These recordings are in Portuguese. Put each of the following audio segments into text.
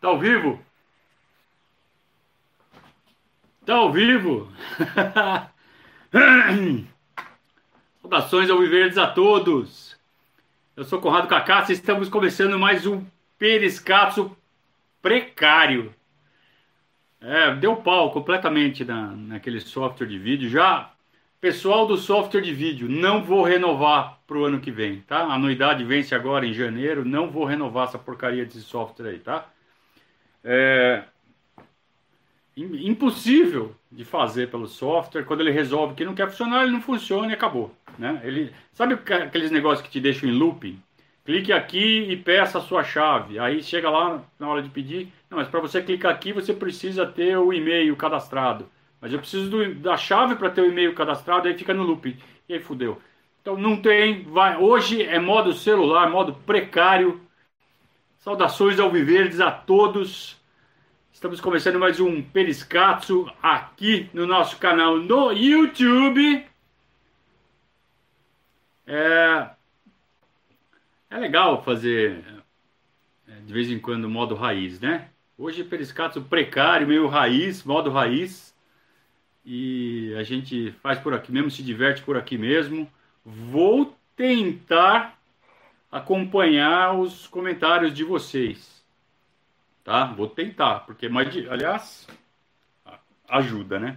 Tá ao vivo? Tá ao vivo? Saudações ao Viverdes a todos. Eu sou Conrado Cacá e estamos começando mais um Periscatso precário. É, deu pau completamente na, naquele software de vídeo. Já, pessoal do software de vídeo, não vou renovar para o ano que vem, tá? A anuidade vence agora em janeiro, não vou renovar essa porcaria desse software aí, tá? É impossível de fazer pelo software. Quando ele resolve que não quer funcionar, ele não funciona e acabou. Né? Ele, sabe aqueles negócios que te deixam em looping? Clique aqui e peça a sua chave. Aí chega lá na hora de pedir. Não, mas para você clicar aqui, você precisa ter o e-mail cadastrado. Mas eu preciso do, da chave para ter o e-mail cadastrado, aí fica no looping. E aí fudeu. Então não tem. Vai, hoje é modo celular, modo precário. Saudações ao Viverdes a todos. Estamos começando mais um Periscatso aqui no nosso canal no YouTube. É, é legal fazer é, de vez em quando modo raiz, né? Hoje Periscatso precário, meio raiz, modo raiz. E a gente faz por aqui mesmo, se diverte por aqui mesmo. Vou tentar acompanhar os comentários de vocês tá? Vou tentar, porque mais de, aliás, ajuda, né?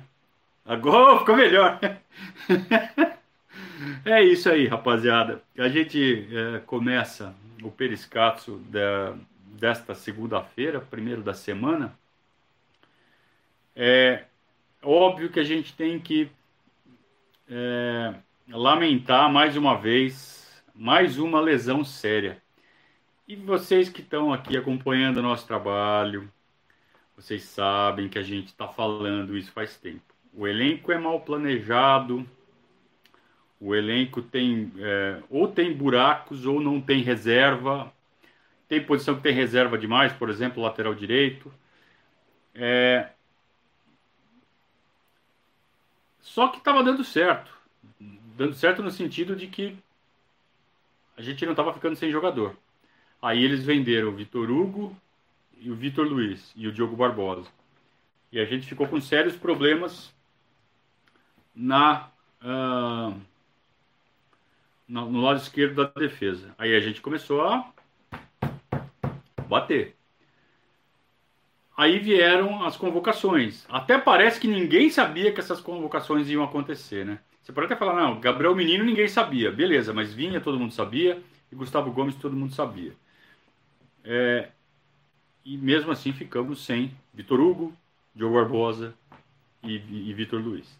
Agora ficou melhor. é isso aí, rapaziada. A gente é, começa o periscatso da, desta segunda-feira, primeiro da semana. É óbvio que a gente tem que é, lamentar mais uma vez mais uma lesão séria. E vocês que estão aqui acompanhando o nosso trabalho, vocês sabem que a gente está falando isso faz tempo. O elenco é mal planejado, o elenco tem é, ou tem buracos ou não tem reserva. Tem posição que tem reserva demais, por exemplo, lateral direito. É... Só que estava dando certo. Dando certo no sentido de que a gente não estava ficando sem jogador. Aí eles venderam o Vitor Hugo e o Vitor Luiz e o Diogo Barbosa. E a gente ficou com sérios problemas na, uh, no lado esquerdo da defesa. Aí a gente começou a bater. Aí vieram as convocações. Até parece que ninguém sabia que essas convocações iam acontecer, né? Você pode até falar, não, Gabriel Menino ninguém sabia. Beleza, mas Vinha todo mundo sabia e Gustavo Gomes todo mundo sabia. É, e mesmo assim ficamos sem Vitor Hugo, Diogo Barbosa e, e Vitor Luiz.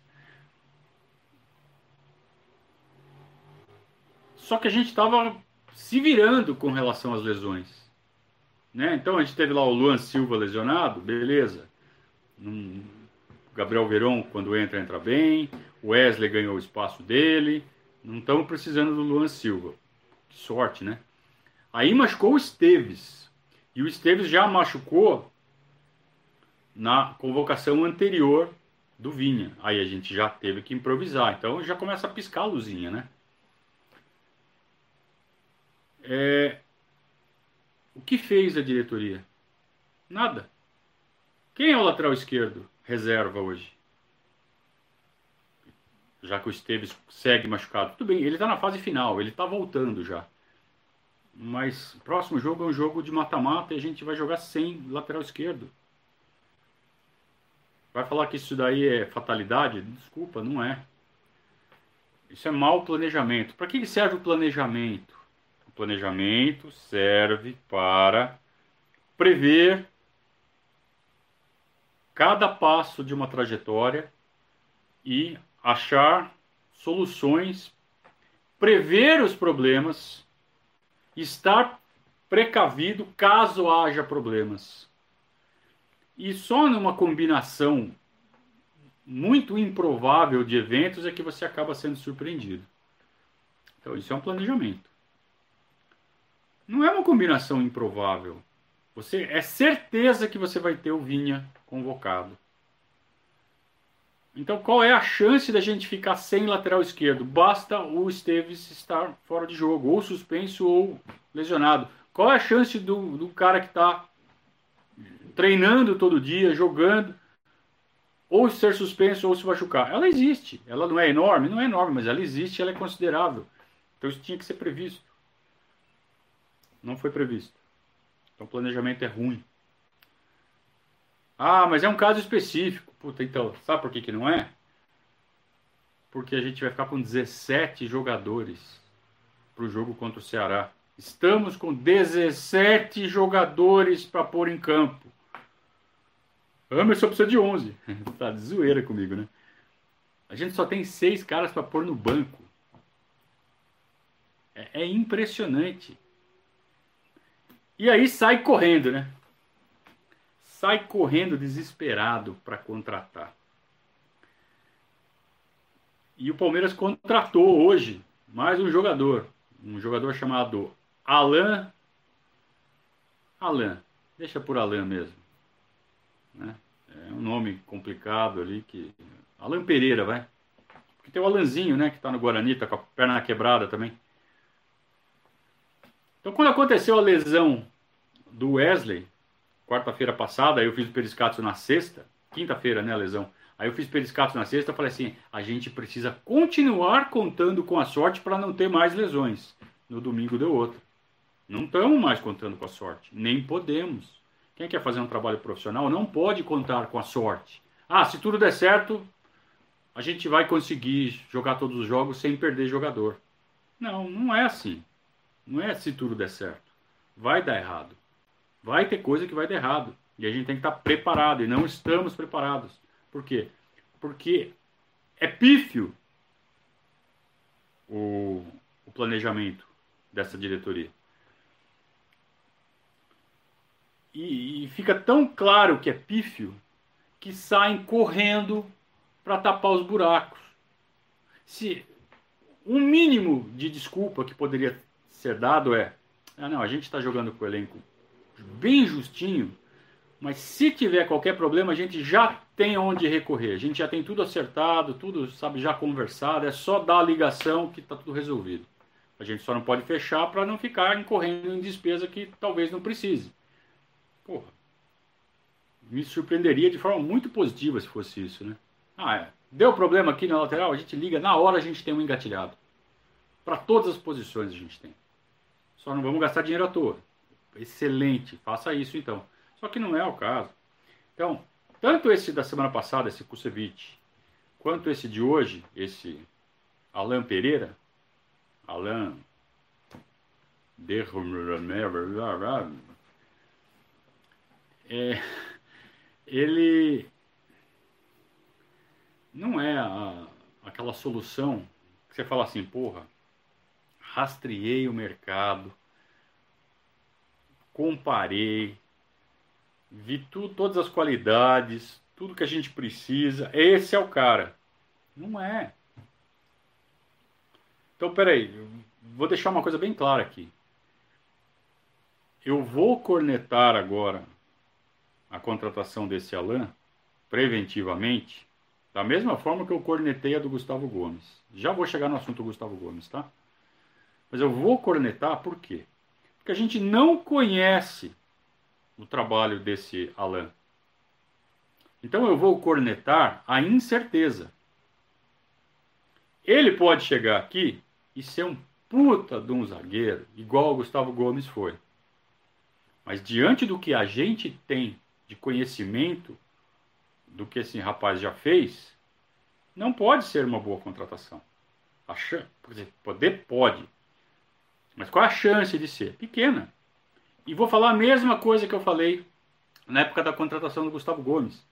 Só que a gente estava se virando com relação às lesões. Né? Então a gente teve lá o Luan Silva lesionado, beleza. Num, Gabriel Verón, quando entra, entra bem. O Wesley ganhou o espaço dele. Não estamos precisando do Luan Silva. Que sorte, né? Aí machucou o Esteves. E o Esteves já machucou na convocação anterior do Vinha. Aí a gente já teve que improvisar. Então já começa a piscar a luzinha, né? É... O que fez a diretoria? Nada. Quem é o lateral esquerdo reserva hoje? Já que o Esteves segue machucado. Tudo bem, ele está na fase final, ele está voltando já. Mas o próximo jogo é um jogo de mata-mata e a gente vai jogar sem lateral esquerdo. Vai falar que isso daí é fatalidade? Desculpa, não é. Isso é mau planejamento. Para que serve o planejamento? O planejamento serve para prever cada passo de uma trajetória e achar soluções, prever os problemas estar precavido caso haja problemas. E só numa combinação muito improvável de eventos é que você acaba sendo surpreendido. Então, isso é um planejamento. Não é uma combinação improvável. Você é certeza que você vai ter o Vinha convocado. Então, qual é a chance da gente ficar sem lateral esquerdo? Basta o Esteves estar fora de jogo, ou suspenso ou lesionado. Qual é a chance do, do cara que está treinando todo dia, jogando, ou ser suspenso ou se machucar. Ela existe. Ela não é enorme? Não é enorme, mas ela existe, ela é considerável. Então isso tinha que ser previsto. Não foi previsto. Então o planejamento é ruim. Ah, mas é um caso específico. Puta, então, sabe por que, que não é? Porque a gente vai ficar com 17 jogadores para o jogo contra o Ceará. Estamos com 17 jogadores para pôr em campo. Emerson precisa de 11. tá de zoeira comigo, né? A gente só tem seis caras para pôr no banco. É, é impressionante. E aí sai correndo, né? Sai correndo desesperado para contratar. E o Palmeiras contratou hoje mais um jogador. Um jogador chamado Alan. Alan. Deixa por Alan mesmo. Né? É um nome complicado ali que. Alan Pereira, vai. Porque tem o Alanzinho, né? Que tá no Guarani, tá com a perna quebrada também. Então, quando aconteceu a lesão do Wesley, quarta-feira passada, eu fiz o periscato na sexta, quinta-feira, né, lesão. Aí eu fiz periscato na sexta, falei assim, a gente precisa continuar contando com a sorte para não ter mais lesões. No domingo deu outra. Não estamos mais contando com a sorte, nem podemos. Quem quer fazer um trabalho profissional não pode contar com a sorte. Ah, se tudo der certo, a gente vai conseguir jogar todos os jogos sem perder jogador. Não, não é assim. Não é se tudo der certo. Vai dar errado. Vai ter coisa que vai dar errado. E a gente tem que estar preparado. E não estamos preparados. Por quê? Porque é pífio o, o planejamento dessa diretoria. E, e, fica tão claro que é pífio que saem correndo para tapar os buracos. Se um mínimo de desculpa que poderia ser dado é: ah, não, a gente está jogando com o elenco bem justinho, mas se tiver qualquer problema, a gente já tem onde recorrer. A gente já tem tudo acertado, tudo sabe já conversado, é só dar a ligação que está tudo resolvido. A gente só não pode fechar para não ficar incorrendo em despesa que talvez não precise. Porra. Me surpreenderia de forma muito positiva se fosse isso, né? Ah, é. Deu problema aqui na lateral, a gente liga, na hora a gente tem um engatilhado. Para todas as posições a gente tem. Só não vamos gastar dinheiro à toa. Excelente, faça isso então. Só que não é o caso. Então, tanto esse da semana passada, esse Kusevich, quanto esse de hoje, esse Alan Pereira, Alan é, ele não é a, aquela solução que você fala assim, porra, rastreei o mercado, comparei, vi tu, todas as qualidades, tudo que a gente precisa. Esse é o cara. Não é. Então, peraí, vou deixar uma coisa bem clara aqui. Eu vou cornetar agora a contratação desse Alan preventivamente, da mesma forma que eu cornetei a do Gustavo Gomes. Já vou chegar no assunto do Gustavo Gomes, tá? Mas eu vou cornetar por quê? Porque a gente não conhece o trabalho desse Alan. Então eu vou cornetar a incerteza. Ele pode chegar aqui e ser um puta de um zagueiro, igual o Gustavo Gomes foi. Mas diante do que a gente tem de conhecimento do que esse rapaz já fez, não pode ser uma boa contratação. A chance, poder pode. Mas qual a chance de ser? Pequena. E vou falar a mesma coisa que eu falei na época da contratação do Gustavo Gomes.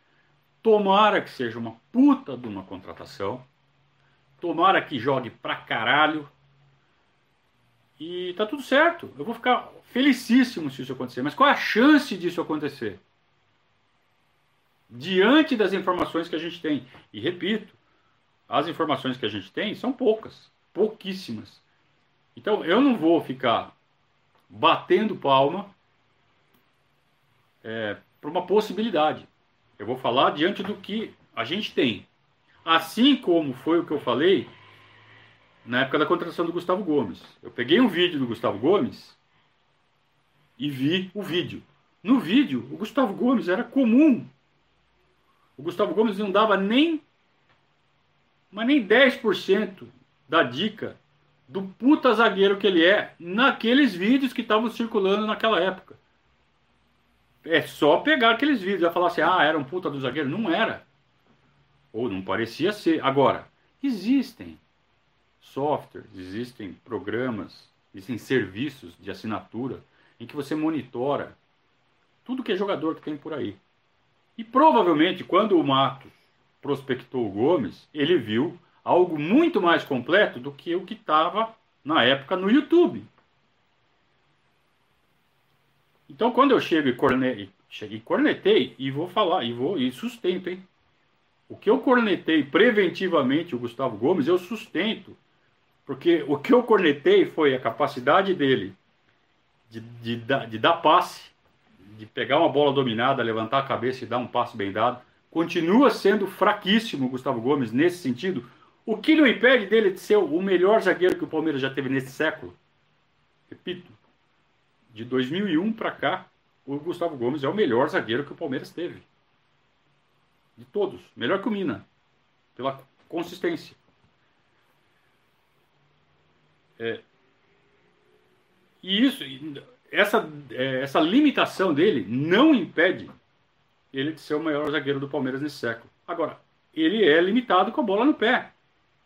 Tomara que seja uma puta de uma contratação. Tomara que jogue pra caralho. E tá tudo certo. Eu vou ficar felicíssimo se isso acontecer. Mas qual a chance disso acontecer? Diante das informações que a gente tem. E repito, as informações que a gente tem são poucas, pouquíssimas. Então eu não vou ficar batendo palma é, para uma possibilidade. Eu vou falar diante do que a gente tem. Assim como foi o que eu falei na época da contratação do Gustavo Gomes. Eu peguei um vídeo do Gustavo Gomes e vi o vídeo. No vídeo, o Gustavo Gomes era comum. O Gustavo Gomes não dava nem mas nem 10% da dica do puta zagueiro que ele é naqueles vídeos que estavam circulando naquela época. É só pegar aqueles vídeos e falar assim: ah, era um puta do zagueiro. Não era. Ou não parecia ser. Agora, existem softwares, existem programas, existem serviços de assinatura em que você monitora tudo que é jogador que tem por aí. E provavelmente, quando o Matos prospectou o Gomes, ele viu algo muito mais completo do que o que estava na época no YouTube. Então, quando eu chego e cornetei, cheguei, cornetei e vou falar, e vou e sustento, hein? O que eu cornetei preventivamente o Gustavo Gomes, eu sustento. Porque o que eu cornetei foi a capacidade dele de, de, de, dar passe, de pegar uma bola dominada, levantar a cabeça e dar um passe bem dado. Continua sendo fraquíssimo o Gustavo Gomes nesse sentido, o que não impede dele de ser o melhor zagueiro que o Palmeiras já teve nesse século. Repito, de 2001 para cá, o Gustavo Gomes é o melhor zagueiro que o Palmeiras teve. De todos. Melhor que o Mina. Pela consistência. É, e isso, essa, é, essa limitação dele não impede ele de ser o maior zagueiro do Palmeiras nesse século. Agora, ele é limitado com a bola no pé.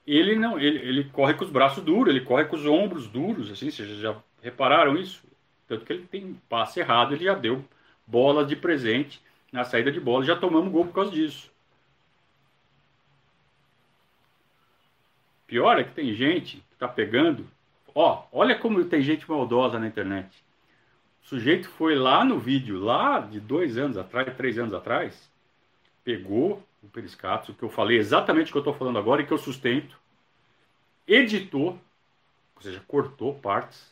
Ele não, ele, ele corre com os braços duros, ele corre com os ombros duros, assim, vocês já repararam isso? Tanto que ele tem passe errado, ele já deu bola de presente na saída de bola, já tomamos gol por causa disso. Pior é que tem gente que tá pegando. Ó, olha como tem gente maldosa na internet. O sujeito foi lá no vídeo, lá de dois anos atrás, três anos atrás, pegou o periscato, que eu falei exatamente o que eu estou falando agora e que eu sustento, editou, ou seja, cortou partes,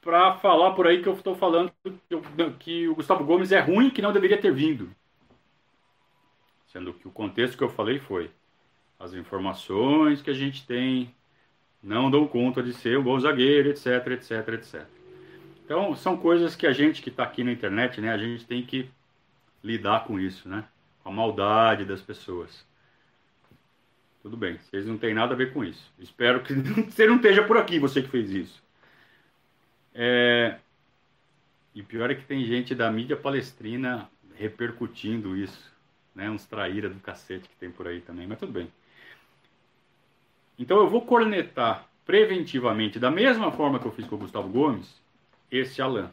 para falar por aí que eu estou falando que o Gustavo Gomes é ruim, que não deveria ter vindo. Sendo que o contexto que eu falei foi as informações que a gente tem não dão conta de ser um bom zagueiro, etc, etc, etc. Então, são coisas que a gente que está aqui na internet, né, a gente tem que lidar com isso, né? A maldade das pessoas. Tudo bem, vocês não têm nada a ver com isso. Espero que você não esteja por aqui, você que fez isso. É... E pior é que tem gente da mídia palestrina repercutindo isso. Né? Uns traíra do cacete que tem por aí também, mas tudo bem. Então eu vou cornetar preventivamente, da mesma forma que eu fiz com o Gustavo Gomes, esse Alan.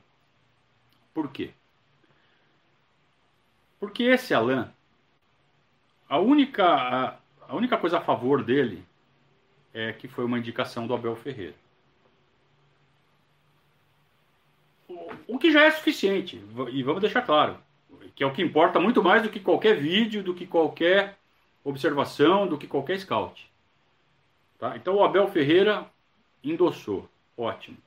Por quê? Porque esse Alan, a única, a, a única coisa a favor dele é que foi uma indicação do Abel Ferreira. O que já é suficiente, e vamos deixar claro, que é o que importa muito mais do que qualquer vídeo, do que qualquer observação, do que qualquer scout. Tá? Então o Abel Ferreira endossou, ótimo.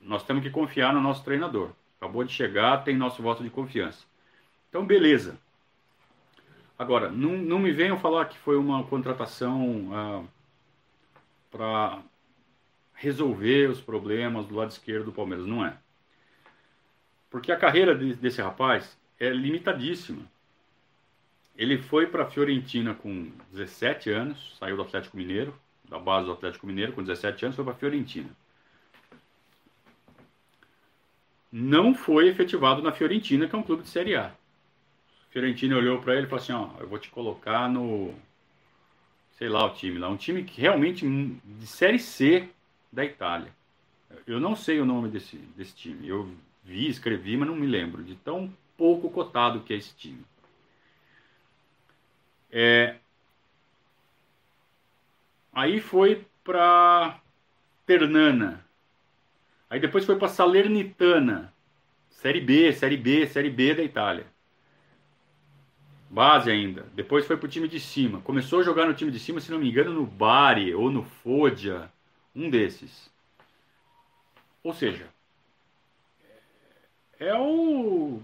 Nós temos que confiar no nosso treinador. Acabou de chegar, tem nosso voto de confiança. Então, beleza. Agora, não, não me venham falar que foi uma contratação ah, para resolver os problemas do lado esquerdo do Palmeiras. Não é. Porque a carreira de, desse rapaz é limitadíssima. Ele foi para a Fiorentina com 17 anos, saiu do Atlético Mineiro, da base do Atlético Mineiro, com 17 anos, foi para a Fiorentina. Não foi efetivado na Fiorentina, que é um clube de Série A. A Fiorentina olhou para ele e falou assim: Ó, eu vou te colocar no. Sei lá o time lá. Um time que realmente de Série C da Itália. Eu não sei o nome desse, desse time. Eu vi, escrevi, mas não me lembro de tão pouco cotado que é esse time. É... Aí foi para Ternana. Aí depois foi para Salernitana. Série B, Série B, Série B da Itália. Base ainda. Depois foi para o time de cima. Começou a jogar no time de cima, se não me engano, no Bari ou no Foggia. Um desses. Ou seja, é o,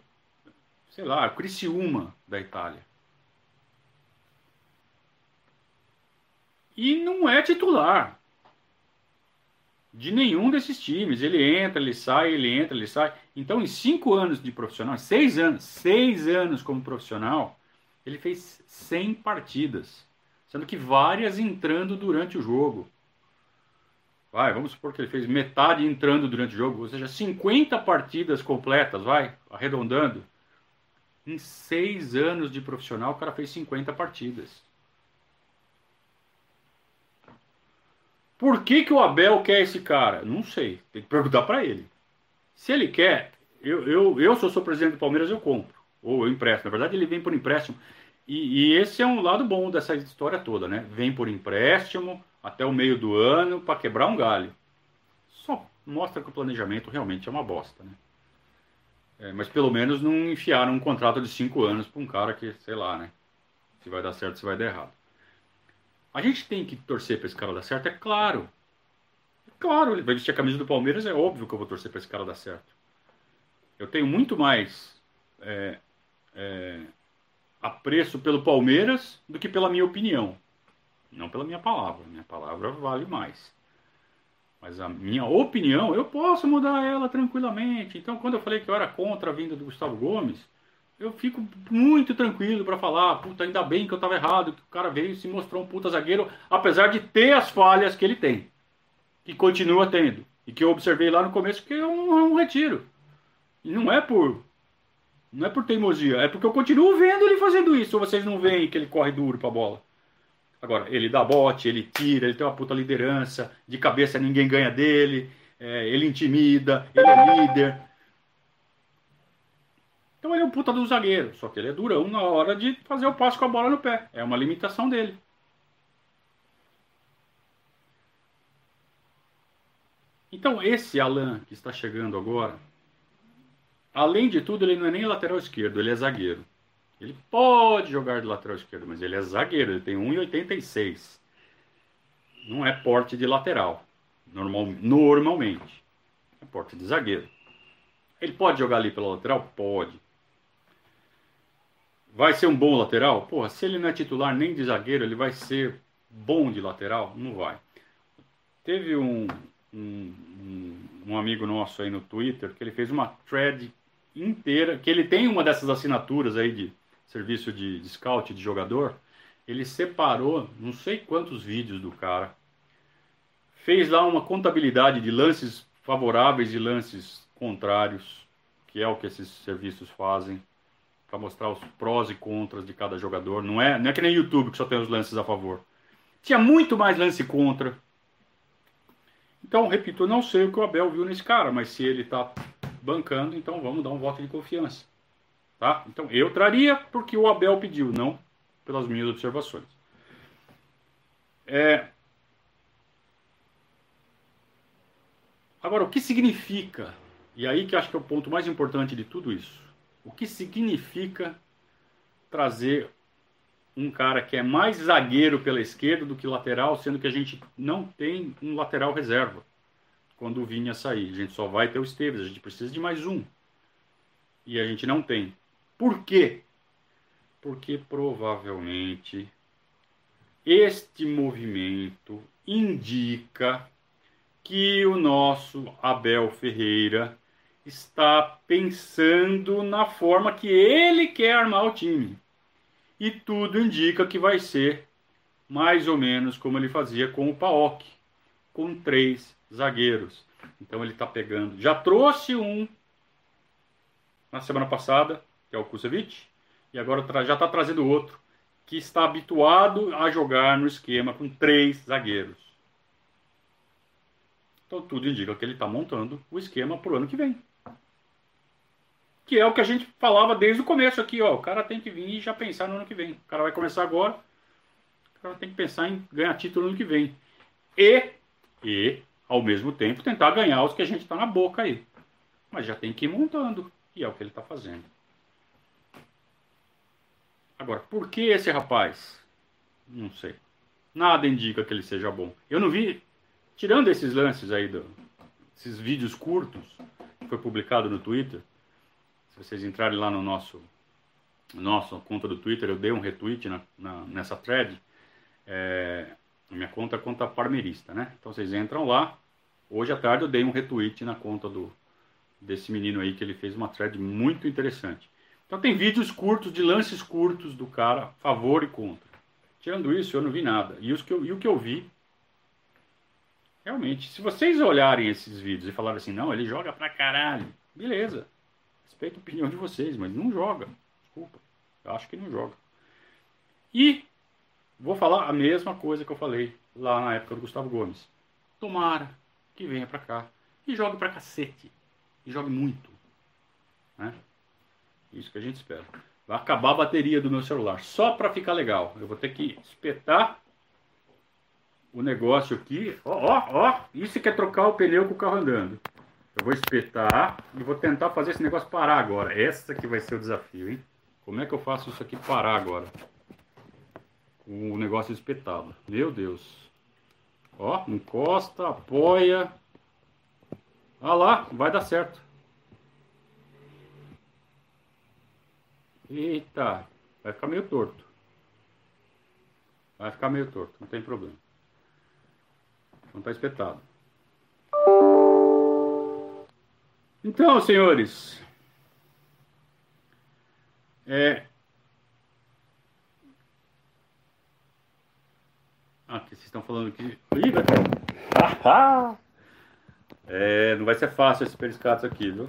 sei lá, Criciúma da Itália. E não é titular. de nenhum desses times. Ele entra, ele sai, ele entra, ele sai. Então, em cinco anos de profissional, seis anos, seis anos como profissional, ele fez 100 partidas, sendo que várias entrando durante o jogo. Vai, vamos supor que ele fez metade entrando durante o jogo, ou seja, 50 partidas completas, vai, arredondando. Em seis anos de profissional, o cara fez 50 partidas. Por que, que o Abel quer esse cara? Não sei, tem que perguntar para ele. Se ele quer, eu, eu, eu sou, sou presidente do Palmeiras, eu compro. Ou eu empresto. Na verdade, ele vem por empréstimo. E, e, esse é um lado bom dessa história toda, né? Vem por empréstimo até o meio do ano para quebrar um galho. Só mostra que o planejamento realmente é uma bosta, né? É, mas pelo menos não enfiaram um contrato de cinco anos para um cara que, sei lá, né? Se vai dar certo, se vai dar errado. A gente tem que torcer para esse cara dar certo, é claro. É claro, ele vai vestir a camisa do Palmeiras, é óbvio que eu vou torcer para esse cara dar certo. Eu tenho muito mais é, é, apreço pelo Palmeiras do que pela minha opinião. Não pela minha palavra. Minha palavra vale mais. Mas a minha opinião, eu posso mudar ela tranquilamente. Então, quando eu falei que eu era contra a vinda do Gustavo Gomes, eu fico muito tranquilo para falar, puta, ainda bem que eu estava errado, que o cara veio e se mostrou um puta zagueiro, apesar de ter as falhas que ele tem, que continua tendo, e que eu observei lá no começo que é um, é um retiro. E não é por não é por teimosia, é porque eu continuo vendo ele fazendo isso, vocês não veem que ele corre duro para a bola. Agora, ele dá bote, ele tira, ele tem uma puta liderança, de cabeça ninguém ganha dele, é, ele intimida, ele é líder, então ele é um puta do zagueiro, só que ele é durão na hora de fazer o passe com a bola no pé. É uma limitação dele. Então esse Alan que está chegando agora, além de tudo, ele não é nem lateral esquerdo, ele é zagueiro. Ele pode jogar de lateral esquerdo, mas ele é zagueiro, ele tem 1,86. Não é porte de lateral, normal, normalmente. É porte de zagueiro. Ele pode jogar ali pela lateral? Pode. Vai ser um bom lateral? Porra, se ele não é titular nem de zagueiro, ele vai ser bom de lateral? Não vai. Teve um, um, um amigo nosso aí no Twitter que ele fez uma thread inteira, que ele tem uma dessas assinaturas aí de serviço de, de scout de jogador. Ele separou não sei quantos vídeos do cara, fez lá uma contabilidade de lances favoráveis e lances contrários, que é o que esses serviços fazem para mostrar os prós e contras de cada jogador. Não é, não é que nem YouTube que só tem os lances a favor. Tinha muito mais lance contra. Então, repito, eu não sei o que o Abel viu nesse cara, mas se ele está bancando, então vamos dar um voto de confiança. Tá? Então, eu traria porque o Abel pediu, não pelas minhas observações. É... Agora, o que significa? E aí que acho que é o ponto mais importante de tudo isso o que significa trazer um cara que é mais zagueiro pela esquerda do que lateral, sendo que a gente não tem um lateral reserva quando o Vinha sair. A gente só vai ter o Esteves, a gente precisa de mais um. E a gente não tem. Por quê? Porque provavelmente este movimento indica que o nosso Abel Ferreira está pensando na forma que ele quer armar o time. E tudo indica que vai ser mais ou menos como ele fazia com o Paok, com três zagueiros. Então ele está pegando. Já trouxe um na semana passada, que é o Kusevich, e agora já está trazendo outro, que está habituado a jogar no esquema com três zagueiros. Então tudo indica que ele está montando o esquema para o ano que vem que é o que a gente falava desde o começo aqui, ó. O cara tem que vir e já pensar no ano que vem. O cara vai começar agora, o cara tem que pensar em ganhar título no ano que vem. E, e ao mesmo tempo, tentar ganhar os que a gente está na boca aí. Mas já tem que ir montando, e é o que ele está fazendo. Agora, por que esse rapaz? Não sei. Nada indica que ele seja bom. Eu não vi, tirando esses lances aí, do, esses vídeos curtos, que foi publicado no Twitter, se vocês entrarem lá no nosso nossa conta do Twitter, eu dei um retweet na, na nessa thread. É, a minha conta é conta parmeirista, né? Então vocês entram lá Hoje à tarde eu dei um retweet na conta do desse menino aí que ele fez uma thread muito interessante. Então tem vídeos curtos, de lances curtos do cara, favor e contra. Tirando isso, eu não vi nada. E, os que eu, e o que eu vi, realmente, se vocês olharem esses vídeos e falarem assim, não, ele joga pra caralho, beleza. Respeito a opinião de vocês, mas não joga. Desculpa. Eu acho que não joga. E vou falar a mesma coisa que eu falei lá na época do Gustavo Gomes. Tomara que venha pra cá e jogue pra cacete. E jogue muito. Né? Isso que a gente espera. Vai acabar a bateria do meu celular. Só para ficar legal. Eu vou ter que espetar o negócio aqui. Ó, ó, ó. Isso que é trocar o pneu com o carro andando. Eu vou espetar e vou tentar fazer esse negócio parar agora. Essa que vai ser o desafio, hein? Como é que eu faço isso aqui parar agora? O negócio espetado. Meu Deus. Ó, encosta, apoia. Ah lá, vai dar certo. Eita, vai ficar meio torto. Vai ficar meio torto, não tem problema. Não está espetado. Então, senhores, é... Ah, que vocês estão falando aqui. Ih, vai... é, não vai ser fácil esse periscatos aqui, viu?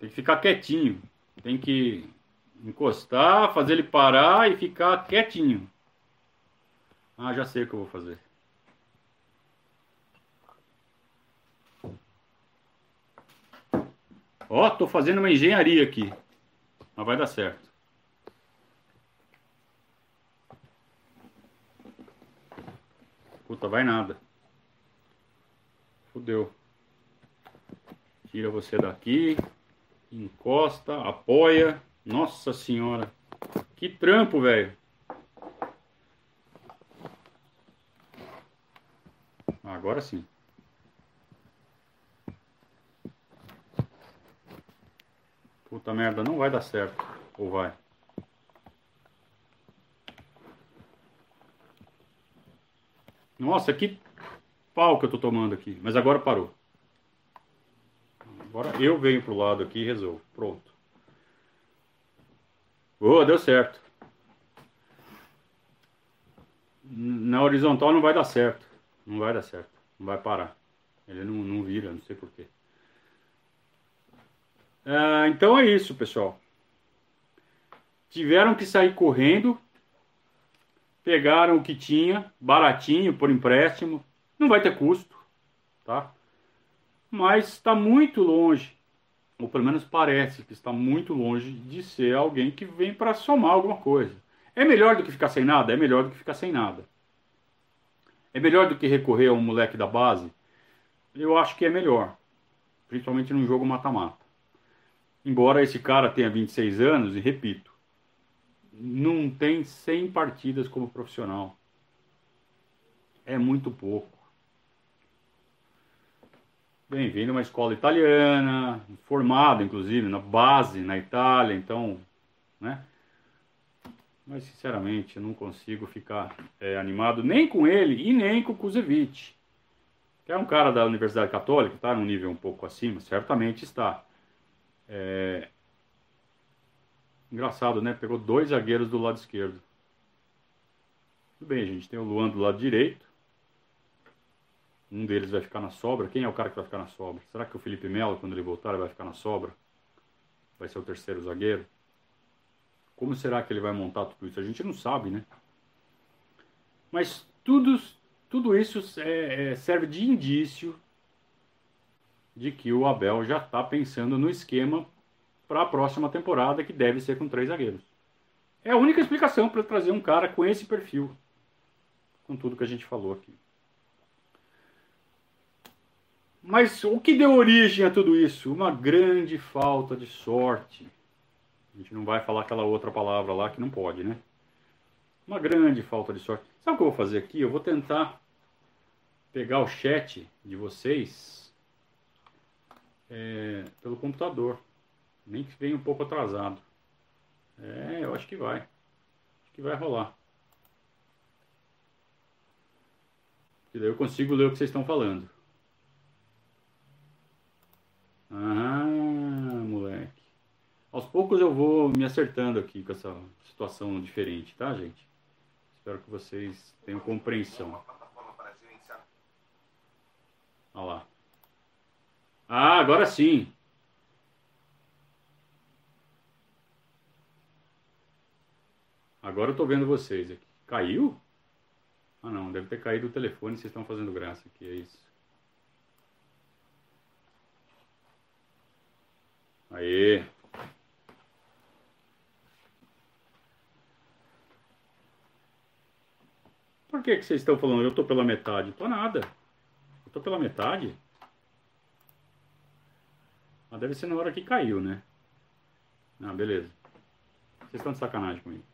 Tem que ficar quietinho. Tem que encostar, fazer ele parar e ficar quietinho. Ah, já sei o que eu vou fazer. Ó, tô fazendo uma engenharia aqui. Mas vai dar certo. Puta, vai nada. Fudeu. Tira você daqui encosta, apoia. Nossa senhora, que trampo, velho. Agora sim. Puta merda, não vai dar certo. Ou vai? Nossa, que pau que eu tô tomando aqui. Mas agora parou. Agora eu venho pro lado aqui e resolvo. Pronto. Boa, deu certo. Na horizontal não vai dar certo. Não vai dar certo. Não vai parar. Ele não, não vira, não sei porquê. Ah, então é isso, pessoal. Tiveram que sair correndo. Pegaram o que tinha, baratinho, por empréstimo. Não vai ter custo, tá? mas está muito longe, ou pelo menos parece que está muito longe de ser alguém que vem para somar alguma coisa. É melhor do que ficar sem nada? É melhor do que ficar sem nada. É melhor do que recorrer a um moleque da base? Eu acho que é melhor, principalmente num jogo mata-mata. Embora esse cara tenha 26 anos, e repito, não tem 100 partidas como profissional. É muito pouco. Bem-vindo a uma escola italiana, formado inclusive na base na Itália, então, né? Mas sinceramente, eu não consigo ficar é, animado nem com ele e nem com o que é um cara da Universidade Católica, está num nível um pouco acima, certamente está. É... Engraçado, né? Pegou dois zagueiros do lado esquerdo. Tudo bem, gente. Tem o Luan do lado direito. Um deles vai ficar na sobra. Quem é o cara que vai ficar na sobra? Será que o Felipe Melo, quando ele voltar, vai ficar na sobra? Vai ser o terceiro zagueiro? Como será que ele vai montar tudo isso? A gente não sabe, né? Mas tudo, tudo isso é, é, serve de indício de que o Abel já está pensando no esquema para a próxima temporada, que deve ser com três zagueiros. É a única explicação para trazer um cara com esse perfil, com tudo que a gente falou aqui. Mas o que deu origem a tudo isso? Uma grande falta de sorte. A gente não vai falar aquela outra palavra lá que não pode, né? Uma grande falta de sorte. Sabe o que eu vou fazer aqui? Eu vou tentar pegar o chat de vocês é, pelo computador. Nem que venha um pouco atrasado. É, eu acho que vai. Acho que vai rolar. E daí eu consigo ler o que vocês estão falando. Ah, moleque. Aos poucos eu vou me acertando aqui com essa situação diferente, tá, gente? Espero que vocês tenham compreensão. Olha lá. Ah, agora sim. Agora eu tô vendo vocês aqui. Caiu? Ah não, deve ter caído o telefone, vocês estão fazendo graça aqui, é isso. Aê! Por que, que vocês estão falando? Eu tô pela metade. Tô nada. Eu tô pela metade. Mas deve ser na hora que caiu, né? Ah, beleza. Vocês estão de sacanagem comigo.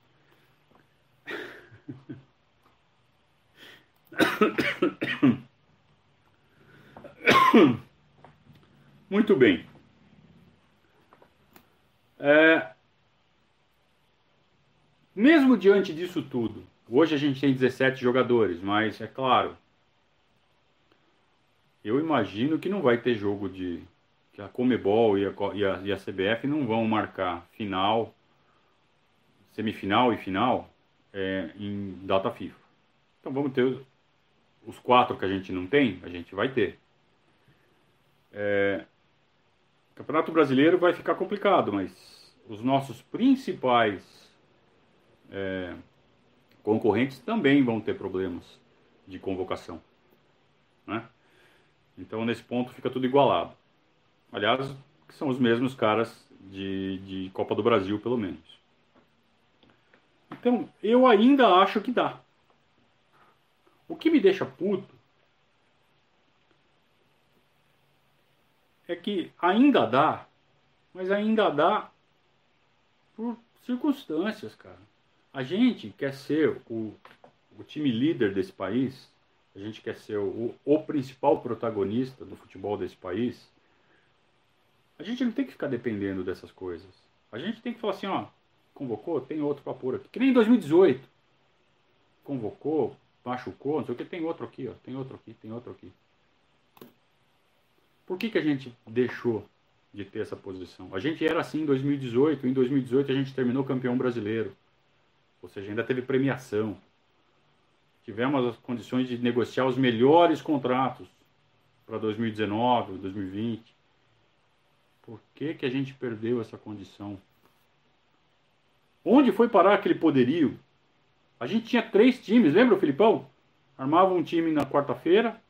Muito bem. É, mesmo diante disso tudo, hoje a gente tem 17 jogadores, mas é claro, eu imagino que não vai ter jogo de. que a Comebol e a, e a, e a CBF não vão marcar final, semifinal e final é, em data FIFA. Então vamos ter os quatro que a gente não tem, a gente vai ter. É, Campeonato Brasileiro vai ficar complicado, mas os nossos principais é, concorrentes também vão ter problemas de convocação. Né? Então, nesse ponto, fica tudo igualado. Aliás, são os mesmos caras de, de Copa do Brasil, pelo menos. Então, eu ainda acho que dá. O que me deixa puto é que ainda dá, mas ainda dá por circunstâncias, cara. A gente quer ser o, o time líder desse país, a gente quer ser o, o principal protagonista do futebol desse país. A gente não tem que ficar dependendo dessas coisas. A gente tem que falar assim, ó, convocou, tem outro para pôr aqui. Que nem em 2018. Convocou, machucou, não sei o que, tem outro aqui, ó, tem outro aqui, tem outro aqui. Por que, que a gente deixou de ter essa posição? A gente era assim em 2018, em 2018 a gente terminou campeão brasileiro. Ou seja, ainda teve premiação. Tivemos as condições de negociar os melhores contratos para 2019, 2020. Por que, que a gente perdeu essa condição? Onde foi parar aquele poderio? A gente tinha três times, lembra o Filipão? Armava um time na quarta-feira,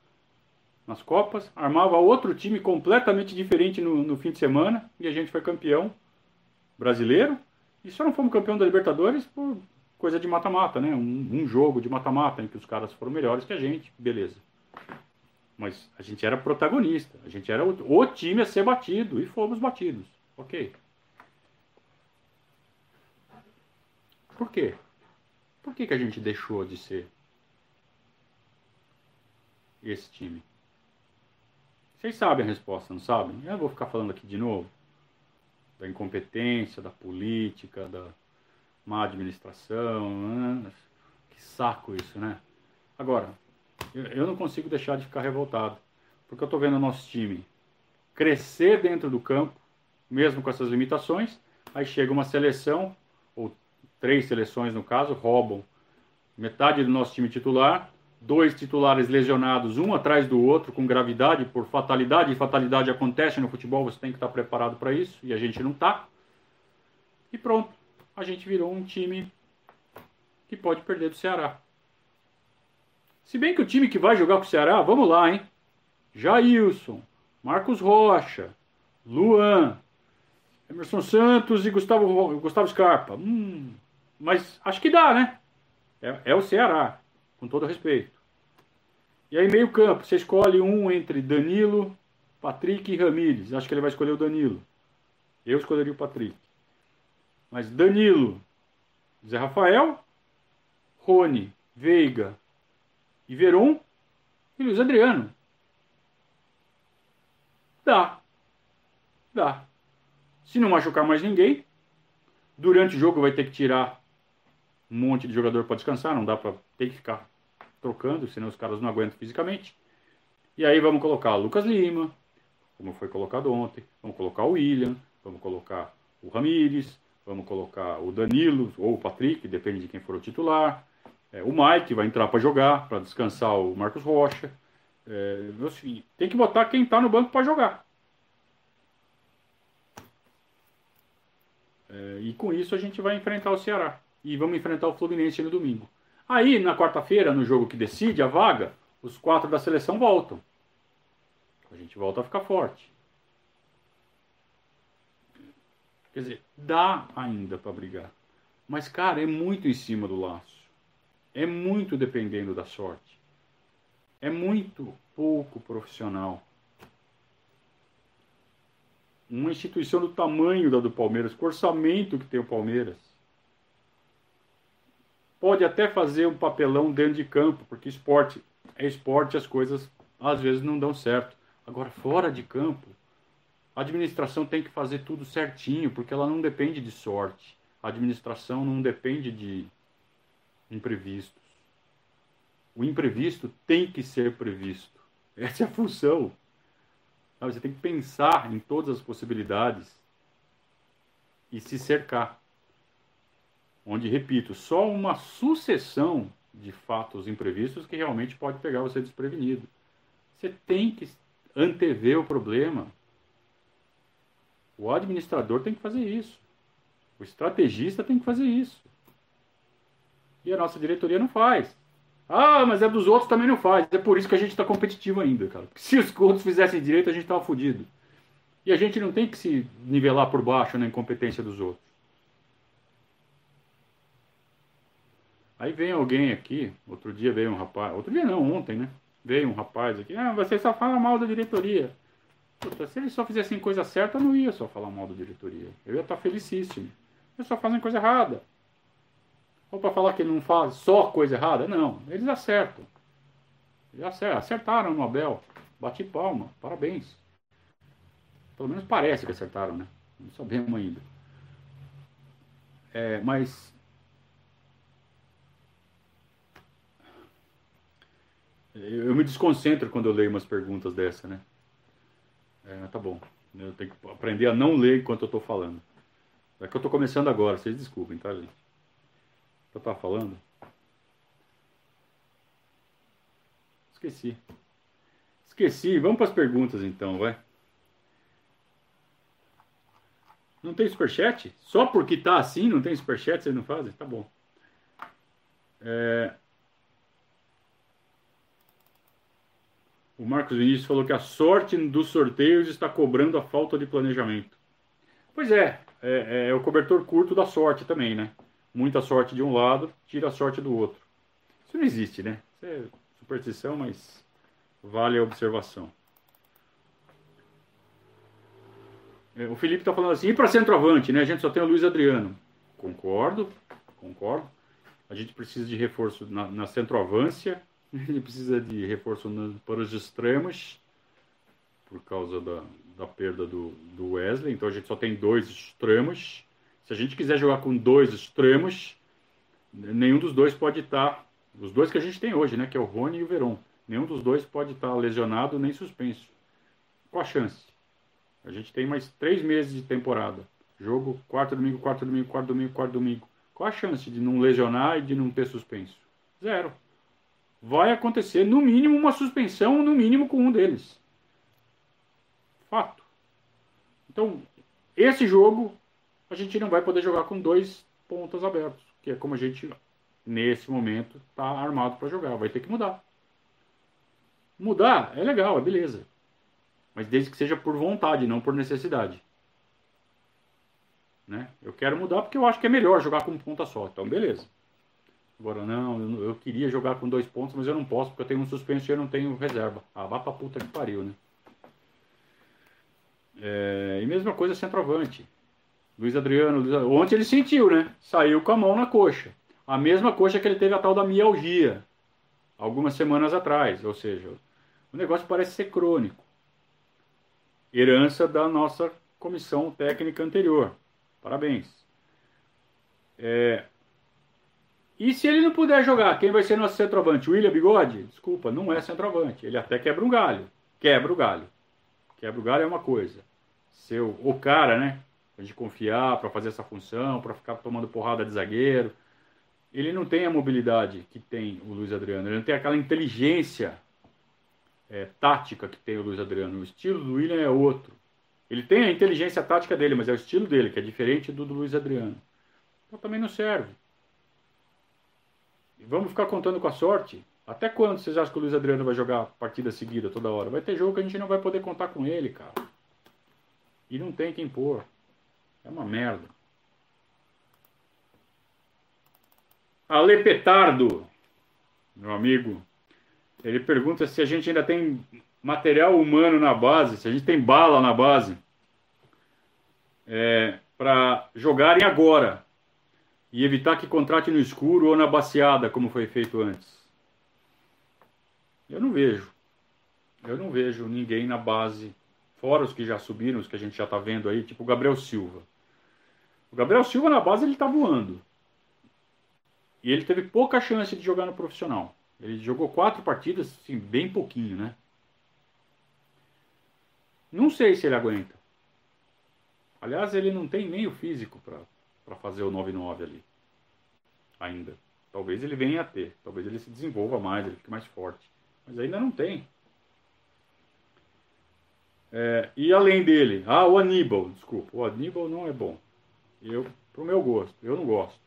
nas Copas, armava outro time completamente diferente no, no, fim de semana, e a gente foi campeão brasileiro. E só não fomos campeão da Libertadores por coisa de mata-mata, né? Um, um jogo de mata-mata em que os caras foram melhores que a gente, beleza. Mas a gente era protagonista, a gente era o, o time a ser batido, e fomos batidos, ok. Por quê? Por que, que a gente deixou de ser esse time? Vocês sabem a resposta, não sabem? Eu vou ficar falando aqui de novo. Da incompetência, da política, da má administração. Né? Que saco isso, né? Agora, eu não consigo deixar de ficar revoltado. Porque eu estou vendo o nosso time crescer dentro do campo, mesmo com essas limitações. Aí chega uma seleção três seleções no caso, roubam metade do nosso time titular, dois titulares lesionados, um atrás do outro, com gravidade, por fatalidade, e fatalidade acontece no futebol, você tem que estar preparado para isso, e a gente não está. E pronto, a gente virou um time que pode perder do Ceará. Se bem que o time que vai jogar com o Ceará, vamos lá, hein? Jailson, Marcos Rocha, Luan, Emerson Santos e Gustavo, Gustavo Scarpa. Hum, mas acho que dá, né? É, é o Ceará, com todo respeito. E aí, meio campo, você escolhe um entre Danilo, Patrick e Ramires. Acho que ele vai escolher o Danilo. Eu escolheria o Patrick. Mas Danilo, Zé Rafael, Rony, Veiga e Veron e Luiz Adriano. Dá. Dá. Se não machucar mais ninguém, durante o jogo vai ter que tirar um monte de jogador para descansar, não dá para ter que ficar trocando, senão os caras não aguentam fisicamente. E aí vamos colocar Lucas Lima, como foi colocado ontem, vamos colocar o William, vamos colocar o Ramires, vamos colocar o Danilo ou o Patrick, depende de quem for o titular. É, o Mike vai entrar para jogar, para descansar o Marcos Rocha. É, assim, tem que botar quem está no banco para jogar. É, e com isso a gente vai enfrentar o Ceará. E vamos enfrentar o Fluminense no domingo. Aí, na quarta-feira, no jogo que decide a vaga, os quatro da seleção voltam. A gente volta a ficar forte. Quer dizer, dá ainda para brigar. Mas, cara, é muito em cima do laço. É muito dependendo da sorte. É muito pouco profissional. Uma instituição do tamanho da do Palmeiras, com o orçamento que tem o Palmeiras, pode até fazer um papelão dentro de campo, porque esporte é esporte, as coisas às vezes não dão certo. Agora, fora de campo, a administração tem que fazer tudo certinho, porque ela não depende de sorte. A administração não depende de imprevistos. O imprevisto tem que ser previsto. Essa é a função. Você tem que pensar em todas as possibilidades e se cercar. Onde, repito, só uma sucessão de fatos imprevistos que realmente pode pegar você desprevenido. Você tem que antever o problema. O administrador tem que fazer isso. O estrategista tem que fazer isso. E a nossa diretoria não faz. Ah, mas é dos outros também não faz. É por isso que a gente está competitivo ainda, cara. Porque se os outros fizessem direito, a gente estava fodido. E a gente não tem que se nivelar por baixo na incompetência dos outros. Aí vem alguém aqui, outro dia veio um rapaz, outro dia não, ontem, né? Veio um rapaz aqui, ah, você só fala mal da diretoria. Puta, se eles só fizessem coisa certa, eu não ia só falar mal da diretoria. Eu ia estar felicíssimo. Eles só fazem coisa errada. Ou para falar que não faz só coisa errada? Não, eles acertam. Eles acertaram no Abel. Bati palma, parabéns. Pelo menos parece que acertaram, né? Não sabemos ainda. É, mas Eu me desconcentro quando eu leio umas perguntas dessa, né? É, tá bom. Eu tenho que aprender a não ler enquanto eu estou falando. É que eu estou começando agora, vocês desculpem, tá, gente? Eu estava falando? Esqueci. Esqueci. Vamos para as perguntas então, vai. Não tem superchat? Só porque tá assim não tem superchat, vocês não fazem? Tá bom. É... O Marcos Vinícius falou que a sorte dos sorteios está cobrando a falta de planejamento. Pois é, é, é o cobertor curto da sorte também, né? Muita sorte de um lado, tira a sorte do outro. Isso não existe, né? Isso é superstição, mas vale a observação. É, o Felipe está falando assim, e para centroavante, né? A gente só tem o Luiz Adriano. Concordo, concordo. A gente precisa de reforço na, na centroavância ele precisa de reforço para os extremos, por causa da, da perda do, do Wesley. Então a gente só tem dois extremos. Se a gente quiser jogar com dois extremos, nenhum dos dois pode estar. Os dois que a gente tem hoje, né? Que é o Rony e o Veron. Nenhum dos dois pode estar lesionado nem suspenso. Qual a chance? A gente tem mais três meses de temporada. Jogo quarto domingo, quarto domingo, quarto domingo, quarto domingo. Qual a chance de não lesionar e de não ter suspenso? Zero vai acontecer no mínimo uma suspensão, no mínimo com um deles. Fato. Então, esse jogo a gente não vai poder jogar com dois pontas abertos, que é como a gente nesse momento está armado para jogar. Vai ter que mudar. Mudar é legal, é beleza. Mas desde que seja por vontade, não por necessidade. Né? Eu quero mudar porque eu acho que é melhor jogar com ponta só. Então, beleza. Agora, não, eu, queria jogar com dois pontos, mas eu não posso porque eu tenho um suspenso e eu não tenho reserva. Ah, vá pra puta que pariu, né? É, e mesma coisa centroavante. Luiz Adriano, Luiz, ontem ele sentiu, né? Saiu com a mão na coxa. A mesma coxa que ele teve a tal da mialgia, algumas semanas atrás. Ou seja, o negócio parece ser crônico. Herança da nossa comissão técnica anterior. Parabéns. É, E se ele não puder jogar, quem vai ser nosso centroavante? William Bigode? Desculpa, não é centroavante. Ele até quebra um galho. Quebra o galho. Quebra o galho é uma coisa. Ser o, cara, né? De confiar para fazer essa função, para ficar tomando porrada de zagueiro. Ele não tem a mobilidade que tem o Luiz Adriano. Ele não tem aquela inteligência é, tática que tem o Luiz Adriano. O estilo do William é outro. Ele tem a inteligência tática dele, mas é o estilo dele, que é diferente do do Luiz Adriano. Então também não serve. Vamos ficar contando com a sorte? Até quando vocês acham que o Luiz Adriano vai jogar partida seguida toda hora? Vai ter jogo que a gente não vai poder contar com ele, cara. E não tem quem pôr. É uma merda. Ale Petardo, meu amigo, ele pergunta se a gente ainda tem material humano na base, se a gente tem bala na base é, para jogarem agora e evitar que contrate no escuro ou na baseada, como foi feito antes. Eu não vejo. Eu não vejo ninguém na base, fora os que já subiram, os que a gente já está vendo aí, tipo o Gabriel Silva. O Gabriel Silva na base ele está voando. E ele teve pouca chance de jogar no profissional. Ele jogou quatro partidas, assim, bem pouquinho, né? Não sei se ele aguenta. Aliás, ele não tem nem o físico para fazer o 9-9 ali. Ainda. Talvez ele venha a ter. Talvez ele se desenvolva mais, ele fique mais forte. Mas ainda não tem. É, e além dele, ah, o Aníbal, desculpa, o Aníbal não é bom. Eu, pro meu gosto, eu não gosto.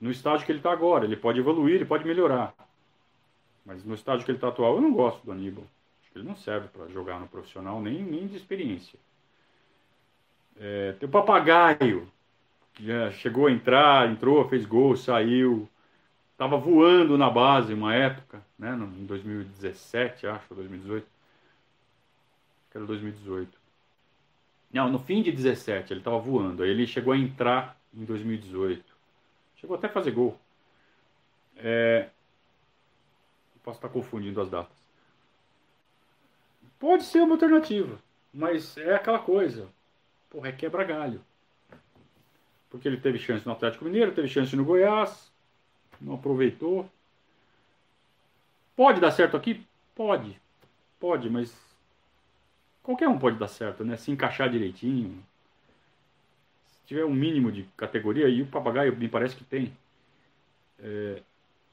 No estágio que ele está agora, ele pode evoluir, ele pode melhorar. Mas no estágio que ele está atual, eu não gosto do Aníbal. Ele não serve para jogar no profissional, nem, nem de experiência. É, tem o Papagaio, que já chegou a entrar, entrou, fez gol, saiu. Estava voando na base uma época, né, em 2017, acho, 2018. Acho que era 2018. Não, no fim de 17 ele estava voando. Aí ele chegou a entrar em 2018. Chegou até a fazer gol. É... Posso estar confundindo as datas. Pode ser uma alternativa, mas é aquela coisa. Porra, é quebra galho. Porque ele teve chance no Atlético Mineiro, teve chance no Goiás, não aproveitou. Pode dar certo aqui? Pode. Pode, mas qualquer um pode dar certo, né? Se encaixar direitinho. Se tiver um mínimo de categoria, e o papagaio me parece que tem. É,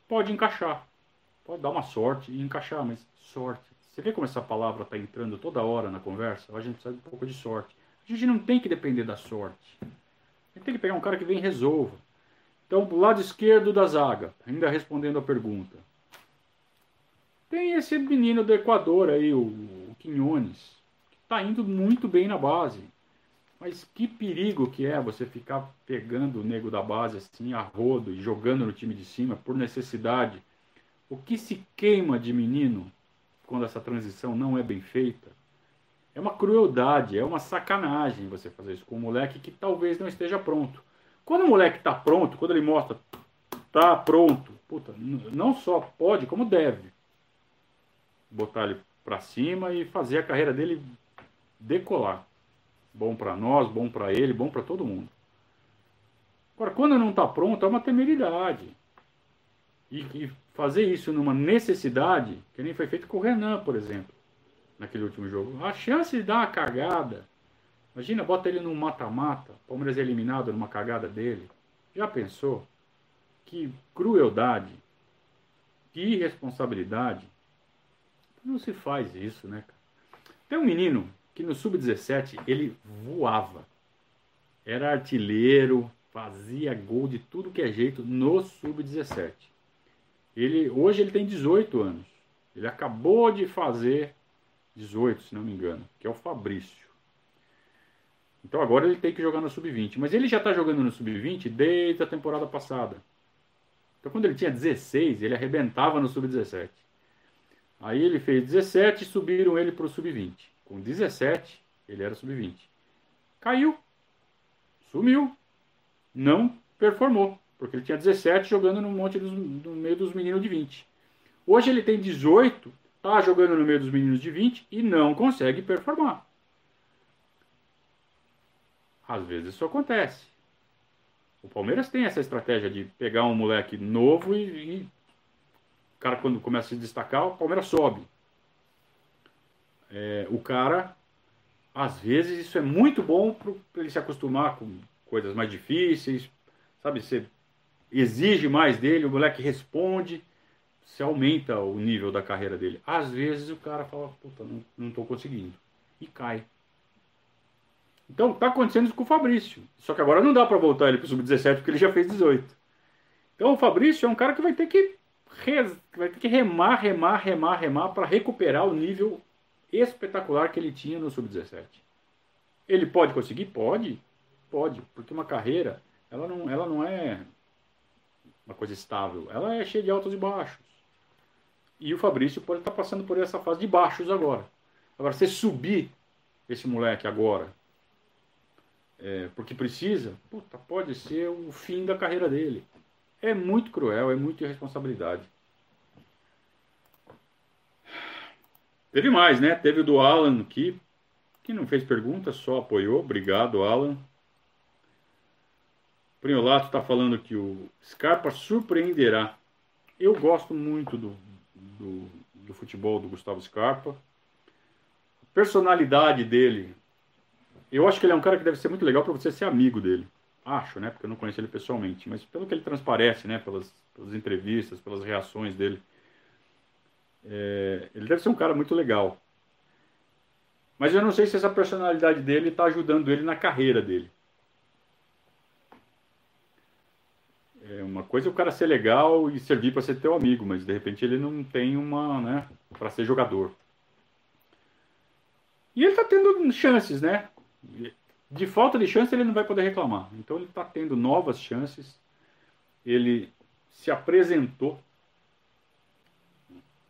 pode encaixar. Pode dar uma sorte e encaixar, mas sorte. Você vê como essa palavra está entrando toda hora na conversa? A gente precisa de um pouco de sorte. A gente não tem que depender da sorte. Gente tem que pegar um cara que vem e resolva. Então, do lado esquerdo da zaga, ainda respondendo a pergunta. Tem esse menino do Equador aí, o, o Quinones, que está indo muito bem na base. Mas que perigo que é você ficar pegando o nego da base assim, a rodo, e jogando no time de cima por necessidade. O que se queima de menino quando essa transição não é bem feita, é uma crueldade, é uma sacanagem você fazer isso com um moleque que talvez não esteja pronto. Quando o moleque está pronto, quando ele mostra tá pronto, puta, não só pode, como deve botar ele para cima e fazer a carreira dele decolar. Bom para nós, bom para ele, bom para todo mundo. Agora, quando não está pronto, é uma temeridade. E, e fazer isso numa necessidade, que nem foi feito com o Renan, por exemplo, naquele último jogo. A chance de dar uma cagada, imagina, bota ele num mata-mata, Palmeiras é eliminado numa cagada dele. Já pensou? Que crueldade, que irresponsabilidade. Não se faz isso, né, cara? Tem um menino que no sub-17 ele voava. Era artilheiro, fazia gol de tudo que é jeito no sub-17. Ele, hoje ele tem 18 anos. Ele acabou de fazer 18, se não me engano, que é o Fabrício. Então agora ele tem que jogar no sub-20. Mas ele já está jogando no sub-20 desde a temporada passada. Então quando ele tinha 16, ele arrebentava no sub-17. Aí ele fez 17 e subiram ele para o sub-20. Com 17, ele era sub-20. Caiu. Sumiu. Não performou. Porque ele tinha 17 jogando no monte dos, no meio dos meninos de 20. Hoje ele tem 18, tá jogando no meio dos meninos de 20 e não consegue performar. Às vezes isso acontece. O Palmeiras tem essa estratégia de pegar um moleque novo e, e o cara quando começa a se destacar, o Palmeiras sobe. É, o cara, às vezes, isso é muito bom para ele se acostumar com coisas mais difíceis, sabe? Você exige mais dele, o moleque responde, você aumenta o nível da carreira dele. Às vezes o cara fala, puta, não, não tô conseguindo. E cai. Então tá acontecendo isso com o Fabrício. Só que agora não dá para voltar ele pro sub-17 porque ele já fez 18. Então o Fabrício é um cara que vai ter que, vai ter que remar, remar, remar, remar para recuperar o nível espetacular que ele tinha no sub-17. Ele pode conseguir? Pode. Pode, porque uma carreira, ela não, ela não é uma coisa estável. Ela é cheia de altos e baixos. E o Fabrício pode estar passando por essa fase de baixos agora. Agora, você subir esse moleque agora, é, porque precisa, puta, pode ser o fim da carreira dele. É muito cruel, é muita irresponsabilidade. Teve mais, né? Teve o do Alan aqui, que não fez pergunta, só apoiou. Obrigado, Alan. Priolato está falando que o Scarpa surpreenderá. Eu gosto muito do, do, do futebol do Gustavo Scarpa. A personalidade dele. Eu acho que ele é um cara que deve ser muito legal para você ser amigo dele. Acho, né? Porque eu não conheço ele pessoalmente. Mas pelo que ele transparece, né? Pelas, pelas entrevistas, pelas reações dele. É, ele deve ser um cara muito legal. Mas eu não sei se essa personalidade dele está ajudando ele na carreira dele. É uma coisa é o cara ser legal e servir para ser teu amigo, mas de repente ele não tem uma, né, para ser jogador. E ele está tendo chances, né? De falta de chance ele não vai poder reclamar. Então ele está tendo novas chances. Ele se apresentou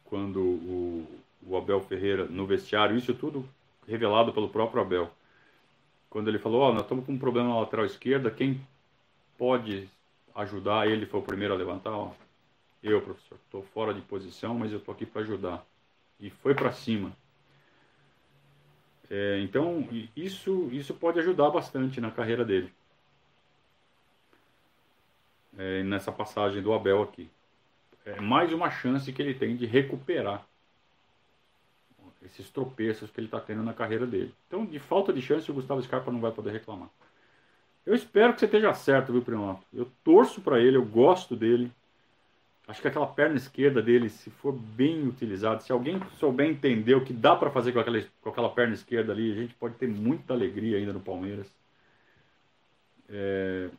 quando o, o Abel Ferreira no vestiário, isso tudo revelado pelo próprio Abel. Quando ele falou, ó, oh, nós estamos com um problema na lateral esquerda, quem pode ajudar, ele foi o primeiro a levantar, ó. Eu, professor, estou fora de posição, mas eu estou aqui para ajudar. E foi para cima. É, então, isso, isso pode ajudar bastante na carreira dele. É, nessa passagem do Abel aqui. É mais uma chance que ele tem de recuperar esses tropeços que ele está tendo na carreira dele. Então, de falta de chance, o Gustavo Scarpa não vai poder reclamar. Eu espero que você esteja certo, viu, Primoto? Eu torço para ele, eu gosto dele. Acho que aquela perna esquerda dele, se for bem utilizada, se alguém souber entender o que dá para fazer com aquela, com aquela perna esquerda ali, a gente pode ter muita alegria ainda no Palmeiras. É...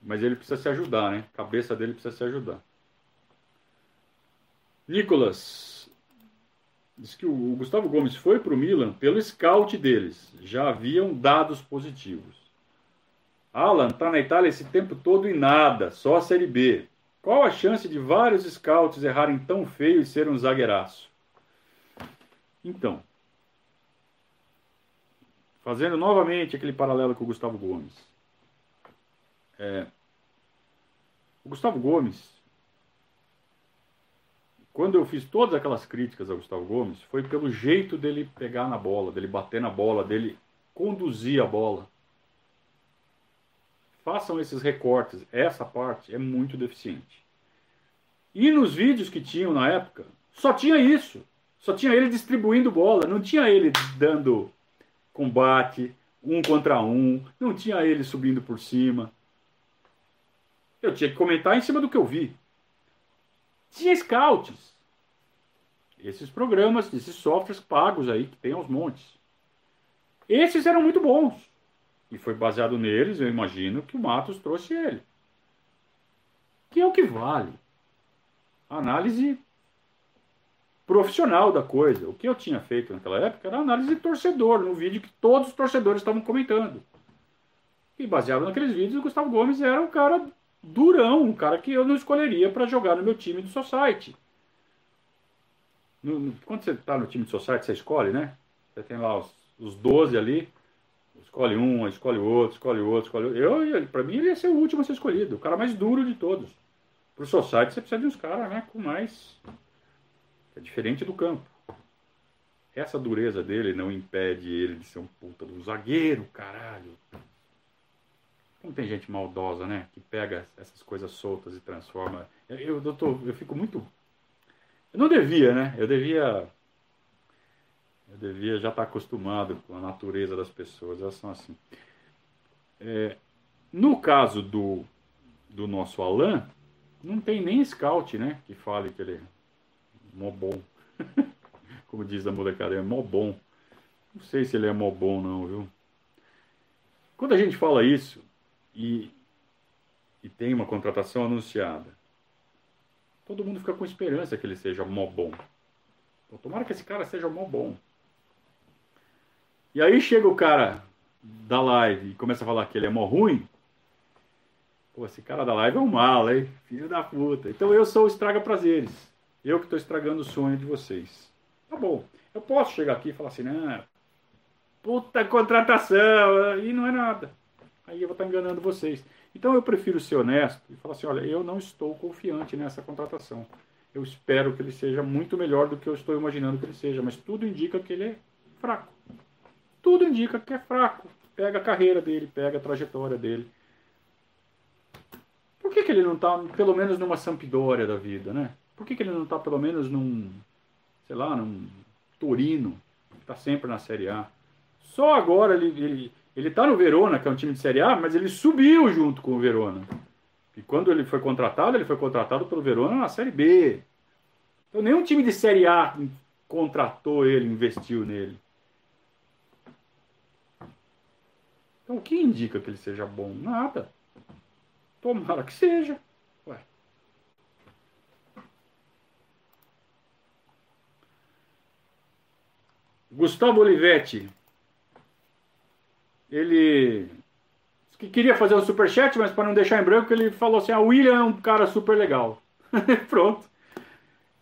Mas ele precisa se ajudar, né? A cabeça dele precisa se ajudar. Nicolas, Diz que o Gustavo Gomes foi para o Milan pelo scout deles. Já haviam dados positivos. Alan está na Itália esse tempo todo e nada, só a Série B. Qual a chance de vários scouts errarem tão feio e ser um zagueiraço? Então, fazendo novamente aquele paralelo com o Gustavo Gomes. É, o Gustavo Gomes quando eu fiz todas aquelas críticas ao Gustavo Gomes, foi pelo jeito dele pegar na bola, dele bater na bola, dele conduzir a bola. Façam esses recortes, essa parte é muito deficiente. E nos vídeos que tinham na época, só tinha isso. Só tinha ele distribuindo bola, não tinha ele dando combate, um contra um, não tinha ele subindo por cima. Eu tinha que comentar em cima do que eu vi. Tinha scouts esses programas, esses softwares pagos aí, que tem aos montes. Esses eram muito bons. E foi baseado neles, eu imagino, que o Matos trouxe ele. Que é o que vale. análise profissional da coisa. O que eu tinha feito naquela época era análise torcedor, no vídeo que todos os torcedores estavam comentando. E baseado naqueles vídeos, o Gustavo Gomes era um cara durão, um cara que eu não escolheria para jogar no meu time do Society. No, quando você está no time de society, você escolhe, né? Você tem lá os, os 12 ali, escolhe um, escolhe outro, escolhe outro, escolhe outro. Eu, para mim, ele ia ser o último a ser escolhido, o cara mais duro de todos. Para o society, você precisa de uns caras né, com mais. É diferente do campo. Essa dureza dele não impede ele de ser um puta do zagueiro, caralho. Como tem gente maldosa, né? Que pega essas coisas soltas e transforma. Eu, eu, tô, eu fico muito. Eu não devia, né? Eu devia. Eu devia já estar acostumado com a natureza das pessoas. Elas são assim. É, no caso do, do nosso Alan, não tem nem scout, né? Que fale que ele é mó bom. Como diz a molecada, é mó bom. Não sei se ele é mó bom, não, viu? Quando a gente fala isso e, e tem uma contratação anunciada, todo mundo fica com esperança que ele seja mó bom. Então, tomara que esse cara seja mó bom. E aí chega o cara da live e começa a falar que ele é mó ruim. Pô, esse cara da live é um mal, hein? Filho da puta. Então eu sou o estraga prazeres. Eu que estou estragando o sonho de vocês. Tá bom. Eu posso chegar aqui e falar assim, né? Puta contratação, e não é nada. Aí eu vou estar enganando vocês. Então eu prefiro ser honesto e falar assim, olha, eu não estou confiante nessa contratação. Eu espero que ele seja muito melhor do que eu estou imaginando que ele seja, mas tudo indica que ele é fraco. Tudo indica que é fraco. Pega a carreira dele, pega a trajetória dele. Por que, que ele não está, pelo menos, numa Sampdoria da vida, né? Por que, que ele não está, pelo menos, num, sei lá, num Torino, que está sempre na Série A? Só agora ele, ele, ele tá no Verona, que é um time de Série A, mas ele subiu junto com o Verona. E quando ele foi contratado, ele foi contratado pelo Verona na Série B. Então nenhum time de Série A contratou ele, investiu nele. Então o que indica que ele seja bom? Nada. Tomara que seja. Ué. Gustavo Olivetti. Ele que queria fazer um superchat, mas para não deixar em branco, ele falou assim: ah, o William é um cara super legal. Pronto.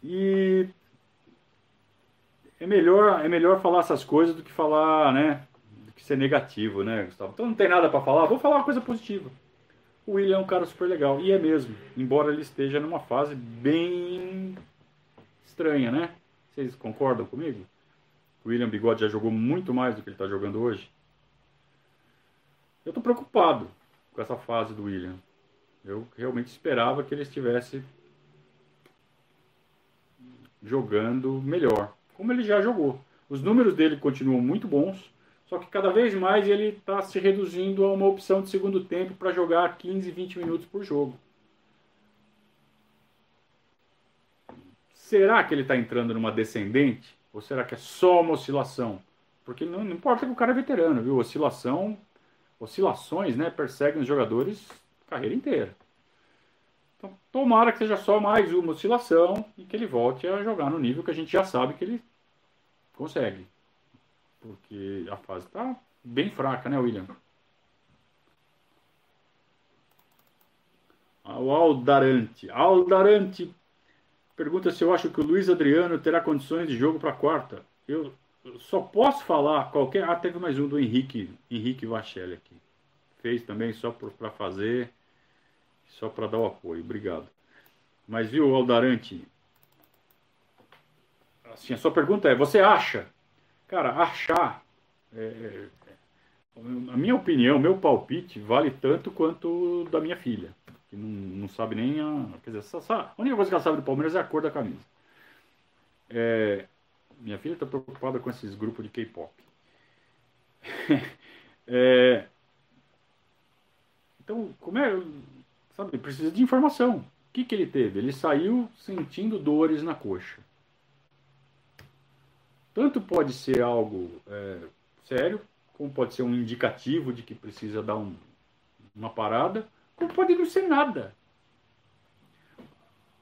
E é melhor, é melhor falar essas coisas do que falar, né? Do que ser negativo, né, Gustavo? Então não tem nada para falar, vou falar uma coisa positiva. O William é um cara super legal. E é mesmo, embora ele esteja numa fase bem estranha, né? Vocês concordam comigo? O William Bigode já jogou muito mais do que ele está jogando hoje. Eu estou preocupado com essa fase do William. Eu realmente esperava que ele estivesse jogando melhor, como ele já jogou. Os números dele continuam muito bons, só que cada vez mais ele está se reduzindo a uma opção de segundo tempo para jogar 15, 20 minutos por jogo. Será que ele está entrando numa descendente? Ou será que é só uma oscilação? Porque não, não importa que o cara é veterano, viu? Oscilação oscilações, né, perseguem os jogadores a carreira inteira. Então, tomara que seja só mais uma oscilação e que ele volte a jogar no nível que a gente já sabe que ele consegue. Porque a fase está bem fraca, né, William? Ah, o Aldarante. Aldarante pergunta se eu acho que o Luiz Adriano terá condições de jogo para quarta. Eu só posso falar qualquer. Ah, teve mais um do Henrique, Henrique Vachelli aqui. Fez também só para fazer, só para dar o apoio. Obrigado. Mas viu, Aldarante? Assim, a sua pergunta é: você acha? Cara, achar. É, é, a minha opinião, meu palpite, vale tanto quanto da minha filha. Que não, não sabe nem a. Quer dizer, a única coisa que ela sabe do Palmeiras é a cor da camisa. É, minha filha está preocupada com esses grupos de K-pop. é, então, como é. Sabe, precisa de informação. O que, que ele teve? Ele saiu sentindo dores na coxa. Tanto pode ser algo é, sério, como pode ser um indicativo de que precisa dar um, uma parada, como pode não ser nada.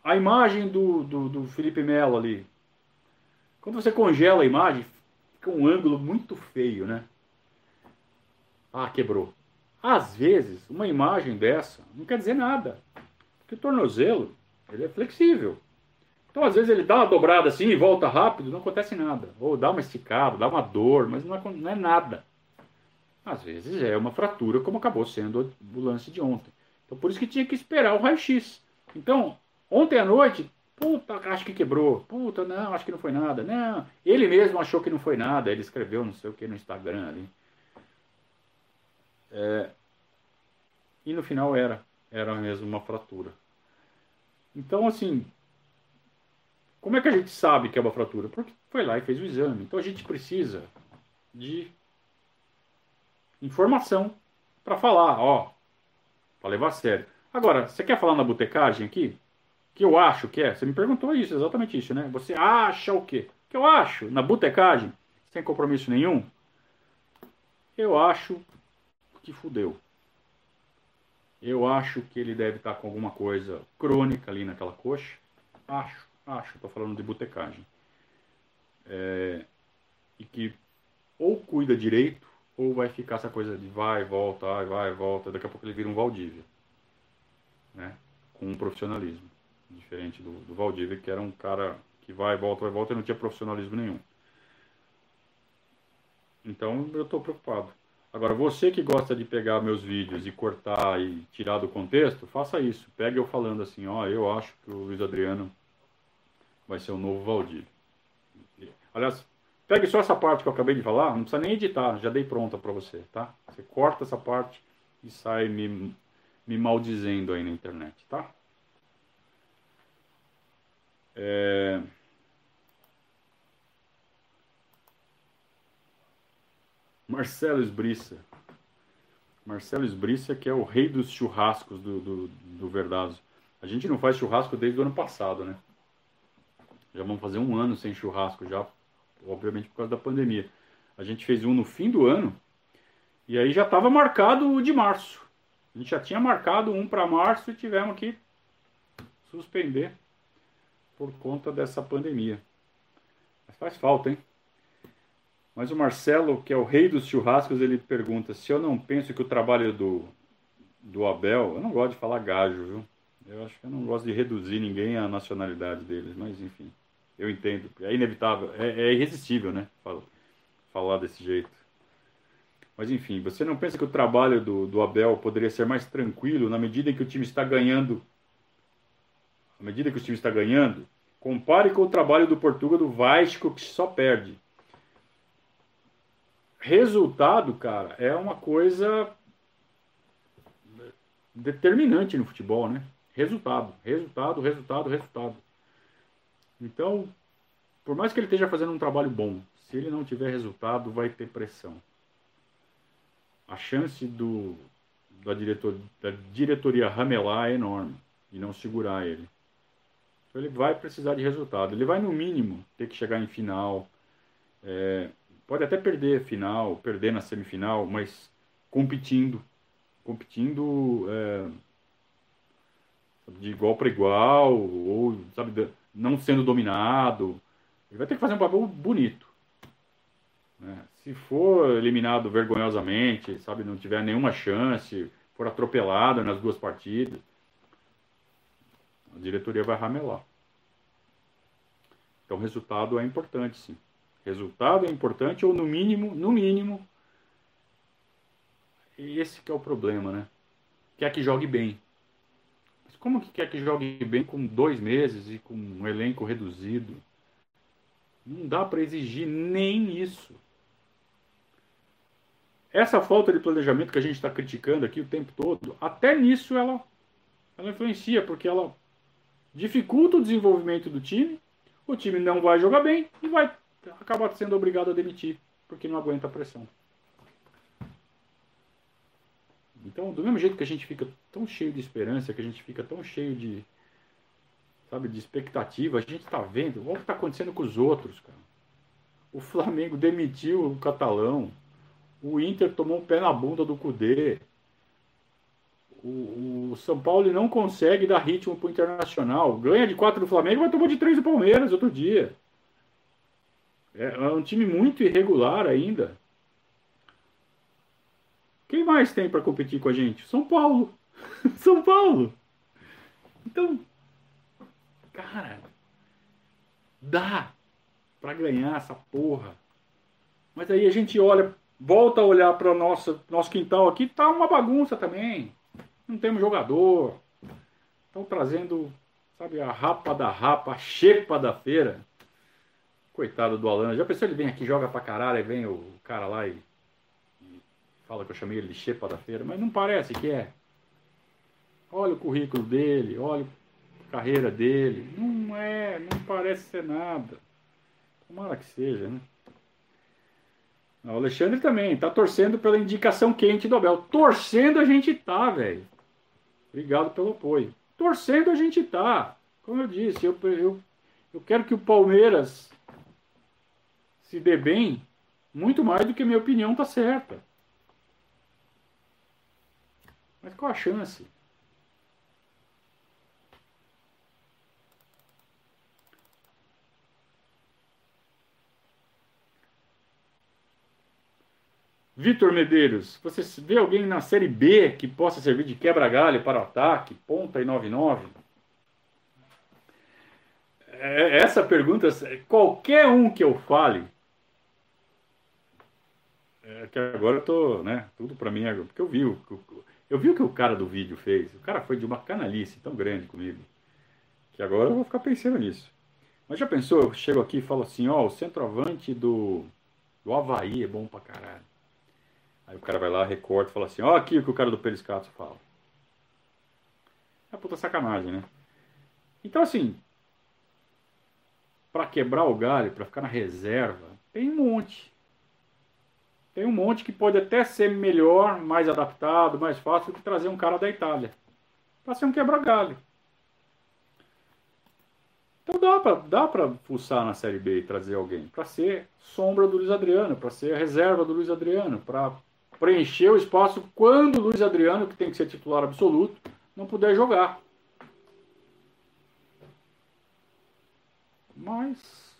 A imagem do, do, do Felipe Melo ali, quando você congela a imagem, fica um ângulo muito feio, né? Ah, quebrou. Às vezes, uma imagem dessa não quer dizer nada. Porque o tornozelo, ele é flexível. Então, às vezes, ele dá uma dobrada assim e volta rápido, não acontece nada. Ou dá uma esticada, dá uma dor, mas não é, não é nada. Às vezes é uma fratura, como acabou sendo o lance de ontem. Então, por isso que tinha que esperar o raio-x. Então, ontem à noite, Puta, acho que quebrou. Puta, não, acho que não foi nada. Não, ele mesmo achou que não foi nada. Ele escreveu não sei o que no Instagram ali. É, e no final era, era mesmo uma fratura. Então, assim, como é que a gente sabe que é uma fratura? Porque foi lá e fez o exame. Então a gente precisa de informação para falar, ó, para levar a sério. Agora, você quer falar na botecagem aqui? Que eu acho que é? Você me perguntou isso, exatamente isso, né? Você acha o quê? Que eu acho na botecagem, sem compromisso nenhum, eu acho que fudeu. Eu acho que ele deve estar com alguma coisa crônica ali naquela coxa. Acho, acho, estou falando de botecagem. É, e que ou cuida direito, ou vai ficar essa coisa de vai, volta, vai, volta. Daqui a pouco ele vira um Valdívia. Né? Com um profissionalismo. Diferente do, do Valdívia, que era um cara que vai, volta, vai, volta e não tinha profissionalismo nenhum. Então eu estou preocupado. Agora, você que gosta de pegar meus vídeos e cortar e tirar do contexto, faça isso. Pegue eu falando assim, ó, eu acho que o Luiz Adriano vai ser o novo Valdir. Aliás, pegue só essa parte que eu acabei de falar, não precisa nem editar, já dei pronta para você, tá? Você corta essa parte e sai me, me maldizendo aí na internet, tá? É... Marcelo Esbriça. Marcelo Esbriça, que é o rei dos churrascos do, do, do Verdazo. A gente não faz churrasco desde o ano passado, né? Já vamos fazer um ano sem churrasco, já, obviamente por causa da pandemia. A gente fez um no fim do ano e aí já estava marcado o de março. A gente já tinha marcado um para março e tivemos que suspender por conta dessa pandemia. Mas faz falta, hein? Mas o Marcelo, que é o rei dos churrascos, ele pergunta se eu não penso que o trabalho do, do Abel, eu não gosto de falar gajo, viu? Eu acho que eu não gosto de reduzir ninguém à nacionalidade deles, mas enfim, eu entendo. É inevitável, é, é irresistível, né? Falar, falar desse jeito. Mas enfim, você não pensa que o trabalho do, do Abel poderia ser mais tranquilo na medida em que o time está ganhando? À medida que o time está ganhando, compare com o trabalho do Portugal do Vasco que só perde resultado, cara, é uma coisa determinante no futebol, né? Resultado, resultado, resultado, resultado. Então, por mais que ele esteja fazendo um trabalho bom, se ele não tiver resultado, vai ter pressão. A chance do, da, diretor, da diretoria ramelar é enorme e não segurar ele. Então, ele vai precisar de resultado. Ele vai, no mínimo, ter que chegar em final. É, pode até perder final, perder na semifinal, mas competindo, competindo é, de igual para igual, ou sabe, não sendo dominado. Ele vai ter que fazer um papel bonito. Né? Se for eliminado vergonhosamente, sabe, não tiver nenhuma chance, for atropelado nas duas partidas, a diretoria vai ramelar. Então, resultado é importante, sim. Resultado é importante ou no mínimo, no mínimo, esse que é o problema, né? Quer que jogue bem. Mas como que quer que jogue bem com dois meses e com um elenco reduzido? Não dá para exigir nem isso. Essa falta de planejamento que a gente está criticando aqui o tempo todo, até nisso ela, ela influencia, porque ela dificulta o desenvolvimento do time, o time não vai jogar bem e vai acaba sendo obrigado a demitir, porque não aguenta a pressão. Então, do mesmo jeito que a gente fica tão cheio de esperança, que a gente fica tão cheio de, sabe, de expectativa, a gente está vendo, olha o que está acontecendo com os outros, cara. O Flamengo demitiu o Catalão, o Inter tomou um pé na bunda do Cudê, o, o São Paulo não consegue dar ritmo para o Internacional, ganha de 4 do Flamengo, vai tomar de 3 do Palmeiras outro dia. É, é um time muito irregular ainda. Quem mais tem para competir com a gente? São Paulo. São Paulo. Então, cara, dá para ganhar essa porra. Mas aí a gente olha, volta a olhar para nosso nosso quintal aqui, tá uma bagunça também. Não temos jogador. Estão trazendo, sabe, a rapa da rapa, a xepa da feira. Coitado do Alan. Já pensou ele vem aqui, joga pra caralho, e vem o cara lá e, e fala que eu chamei ele de xepa da feira, mas não parece que é. Olha o currículo dele, olha a carreira dele. Não é, não parece ser nada. Tomara que seja, né? O Alexandre também tá torcendo pela indicação quente do Abel. Torcendo a gente tá, velho. Obrigado pelo apoio. Torcendo a gente tá. Como eu disse, eu, eu, eu quero que o Palmeiras se dê bem muito mais do que a minha opinião tá certa. Mas qual a chance? Vitor Medeiros, você vê alguém na Série B que possa servir de quebra-galho para o ataque, ponta e 99? É, essa pergunta, qualquer um que eu fale, é que agora eu tô, né, tudo para mim, porque eu vi, eu vi o que o cara do vídeo fez, o cara foi de uma canalice tão grande comigo, que agora eu vou ficar pensando nisso. Mas já pensou, eu chego aqui e falo assim, ó, o centroavante do, do Havaí é bom pra caralho. Aí o cara vai lá, recorta e fala assim, ó aqui o que o cara do Periscato fala. É puta sacanagem, né? Então assim, para quebrar o galho, para ficar na reserva, tem um monte. Tem um monte que pode até ser melhor, mais adaptado, mais fácil do que trazer um cara da Itália. Para ser um quebra-galho. Então dá para dá pra fuçar na Série B e trazer alguém. Para ser sombra do Luiz Adriano, para ser a reserva do Luiz Adriano, para preencher o espaço quando o Luiz Adriano, que tem que ser titular absoluto, não puder jogar. Mas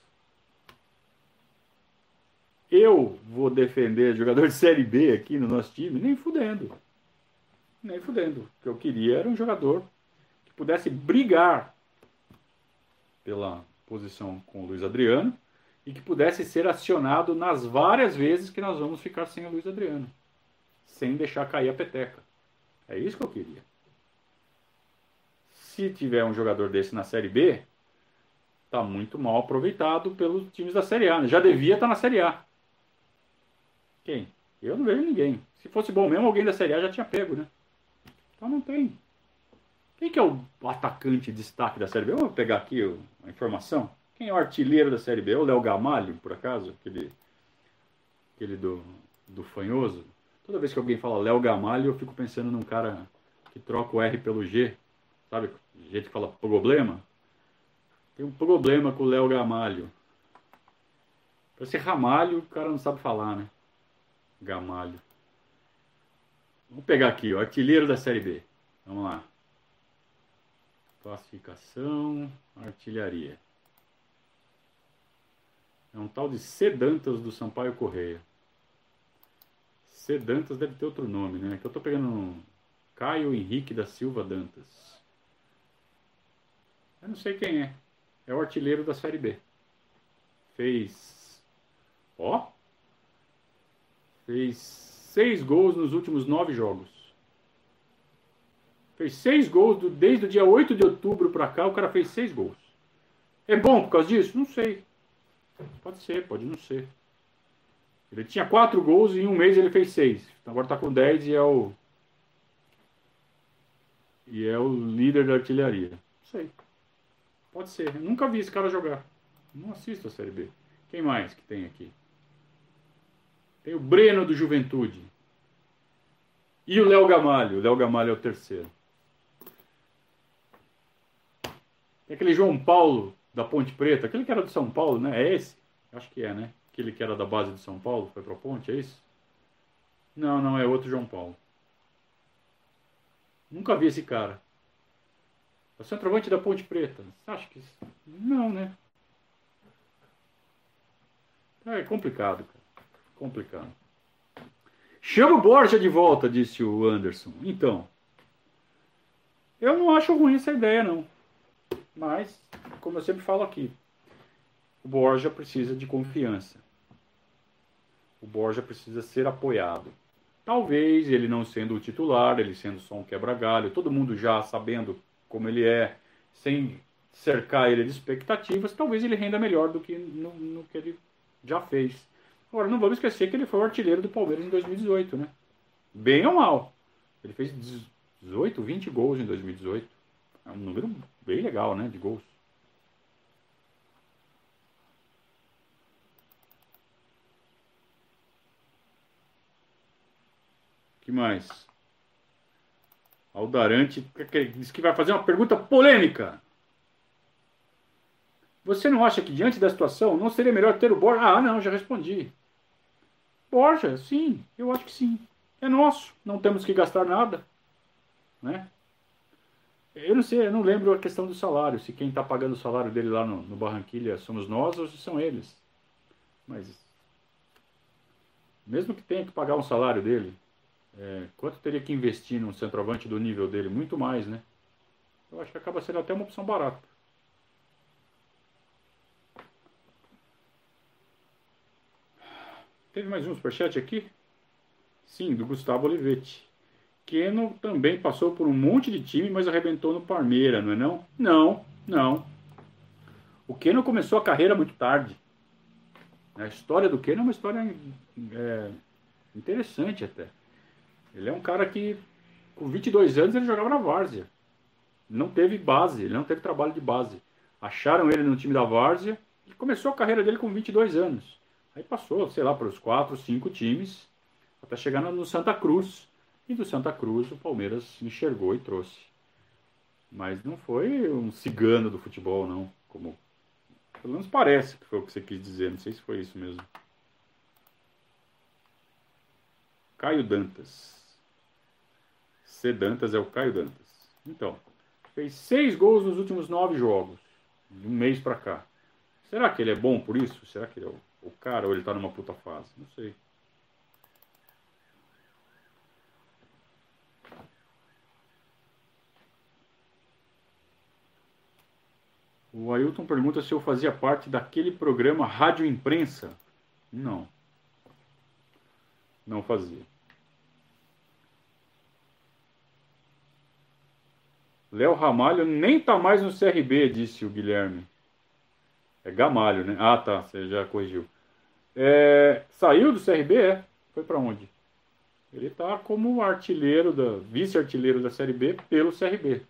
eu vou defender jogador de Série B aqui no nosso time, nem fudendo. Nem fudendo. O que eu queria era um jogador que pudesse brigar pela posição com o Luiz Adriano e que pudesse ser acionado nas várias vezes que nós vamos ficar sem o Luiz Adriano sem deixar cair a peteca. É isso que eu queria. Se tiver um jogador desse na Série B, tá muito mal aproveitado pelos times da Série A. Né? Já devia estar tá na Série A. Quem? Eu não vejo ninguém. Se fosse bom mesmo, alguém da Série A já tinha pego, né? Então não tem. Quem que é o atacante destaque da Série B? Vamos pegar aqui a informação. Quem é o artilheiro da Série B? É o Léo Gamalho, por acaso? Aquele, aquele do, do Fanhoso? Toda vez que alguém fala Léo Gamalho, eu fico pensando num cara que troca o R pelo G. Sabe? Gente que fala problema. Tem um problema com o Léo Gamalho. Ser Ramalho, o cara não sabe falar, né? Gamalho. Vamos pegar aqui, o artilheiro da Série B. Vamos lá. Classificação, artilharia. É um tal de Sedantas do Sampaio Correia. C. Dantas deve ter outro nome, né? Que eu tô pegando Caio Henrique da Silva Dantas. Eu não sei quem é. É o artilheiro da Série B. Fez. Ó. Fez seis gols nos últimos nove jogos. Fez seis gols do, desde o dia 8 de outubro pra cá. O cara fez seis gols. É bom por causa disso? Não sei. Pode ser, pode não ser. Ele tinha quatro gols e em um mês ele fez seis. Então agora está com 10 e é o. E é o líder da artilharia. Não sei. Pode ser. Eu nunca vi esse cara jogar. Não assisto a Série B. Quem mais que tem aqui? Tem o Breno do Juventude. E o Léo Gamalho. O Léo Gamalho é o terceiro. Tem aquele João Paulo da Ponte Preta. Aquele que era do São Paulo, né? É esse? Acho que é, né? Aquele que era da base de São Paulo, foi para a ponte, é isso? Não, não, é outro João Paulo. Nunca vi esse cara. É o centroavante da Ponte Preta. Acha que. Não, né? É complicado, cara. Complicado. Chama o Borja de volta, disse o Anderson. Então. Eu não acho ruim essa ideia, não. Mas, como eu sempre falo aqui, o Borja precisa de confiança o Borja precisa ser apoiado. Talvez ele não sendo o titular, ele sendo só um quebra-galho, todo mundo já sabendo como ele é, sem cercar ele de expectativas, talvez ele renda melhor do que no, no que ele já fez. Agora, não vamos esquecer que ele foi o artilheiro do Palmeiras em 2018, né? Bem ou mal. Ele fez 18, 20 gols em 2018. É um número bem legal, né, de gols. Que mais? Aldarante diz que vai fazer uma pergunta polêmica. Você não acha que diante da situação não seria melhor ter o Borja? Ah, não, já respondi. Borja, sim, eu acho que sim. É nosso, não temos que gastar nada, né? Eu não sei, eu não lembro a questão do salário, se quem está pagando o salário dele lá no, no Barranquilha somos nós ou se são eles. Mas mesmo que tenha que pagar um salário dele, é, quanto teria que investir num centroavante do nível dele? Muito mais, né? Eu acho que acaba sendo até uma opção barata. Teve mais um superchat aqui? Sim, do Gustavo Olivetti. Keno também passou por um monte de time, mas arrebentou no Parmeira, não é não? Não, não. O Keno começou a carreira muito tarde. A história do Keno é uma história é, interessante até. Ele é um cara que, com 22 anos, ele jogava na várzea. Não teve base, ele não teve trabalho de base. Acharam ele no time da várzea e começou a carreira dele com 22 anos. Aí passou, sei lá, para os 4, 5 times, até chegar no Santa Cruz. E do Santa Cruz o Palmeiras enxergou e trouxe. Mas não foi um cigano do futebol, não. Como pelo menos parece que foi o que você quis dizer. Não sei se foi isso mesmo. Caio Dantas. C. Dantas é o Caio Dantas. Então, fez seis gols nos últimos nove jogos, de um mês para cá. Será que ele é bom por isso? Será que ele é o, o cara ou ele tá numa puta fase? Não sei. O Ailton pergunta se eu fazia parte daquele programa Rádio Imprensa. Não. Não fazia. Léo Ramalho nem tá mais no CRB, disse o Guilherme. É Gamalho, né? Ah, tá, você já corrigiu. É, saiu do CRB, é? Foi para onde? Ele tá como artilheiro da vice-artilheiro da Série B pelo CRB.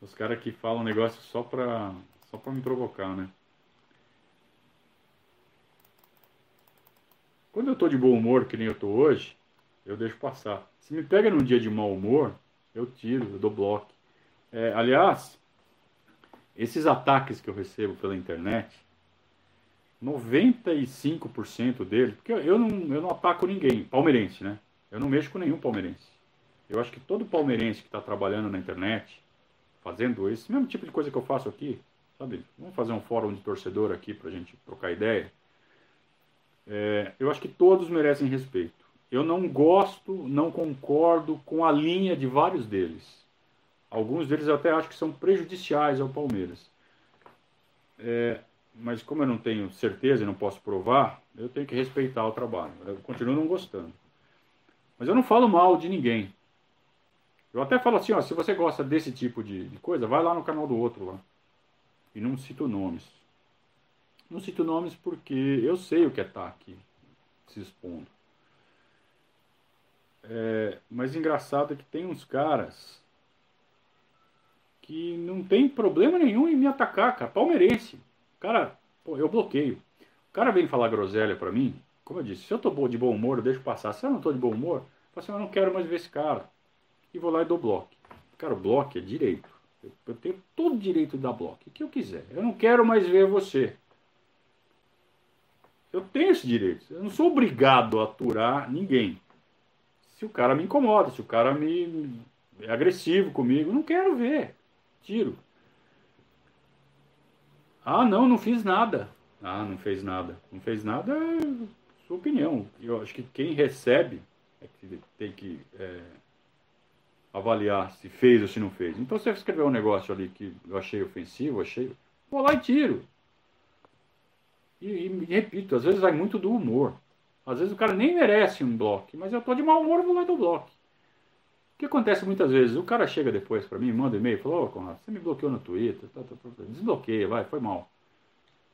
Os caras que falam negócio só pra, só pra me provocar, né? Quando eu tô de bom humor, que nem eu tô hoje, eu deixo passar. Se me pega num dia de mau humor, eu tiro, eu dou bloco. É, aliás, esses ataques que eu recebo pela internet, 95% deles, porque eu não, eu não ataco ninguém, palmeirense, né? Eu não mexo com nenhum palmeirense. Eu acho que todo palmeirense que está trabalhando na internet, fazendo esse mesmo tipo de coisa que eu faço aqui, sabe? Vamos fazer um fórum de torcedor aqui para a gente trocar ideia. É, eu acho que todos merecem respeito. Eu não gosto, não concordo com a linha de vários deles. Alguns deles eu até acho que são prejudiciais ao Palmeiras. É, mas como eu não tenho certeza e não posso provar, eu tenho que respeitar o trabalho. Eu continuo não gostando. Mas eu não falo mal de ninguém. Eu até falo assim, ó, se você gosta desse tipo de, de coisa, vai lá no canal do outro lá. E não cito nomes. Não cito nomes porque eu sei o que é estar aqui se expondo. É, mas engraçado é que tem uns caras que não tem problema nenhum em me atacar, cara. Palmeirense. Cara, pô, eu bloqueio. O cara vem falar groselha pra mim, como eu disse, se eu tô de bom humor, eu deixo passar. Se eu não tô de bom humor, eu falo assim, eu não quero mais ver esse cara. E vou lá e dou bloco. Cara, o bloco é direito. Eu tenho todo o direito de dar bloco. O que eu quiser. Eu não quero mais ver você. Eu tenho esse direito. Eu não sou obrigado a aturar ninguém. Se o cara me incomoda, se o cara me é agressivo comigo, não quero ver. Tiro. Ah, não, não fiz nada. Ah, não fez nada. Não fez nada é sua opinião. Eu acho que quem recebe é que tem que é, avaliar se fez ou se não fez. Então, se você escreveu um negócio ali que eu achei ofensivo, achei, vou lá e tiro. E, e, repito, às vezes vai muito do humor. Às vezes o cara nem merece um bloco, mas eu tô de mau humor, vou lá do bloco. O que acontece muitas vezes? O cara chega depois para mim, manda um e-mail, fala, ô Conrado, você me bloqueou no Twitter, tá, tá, tá, desbloqueia, vai, foi mal.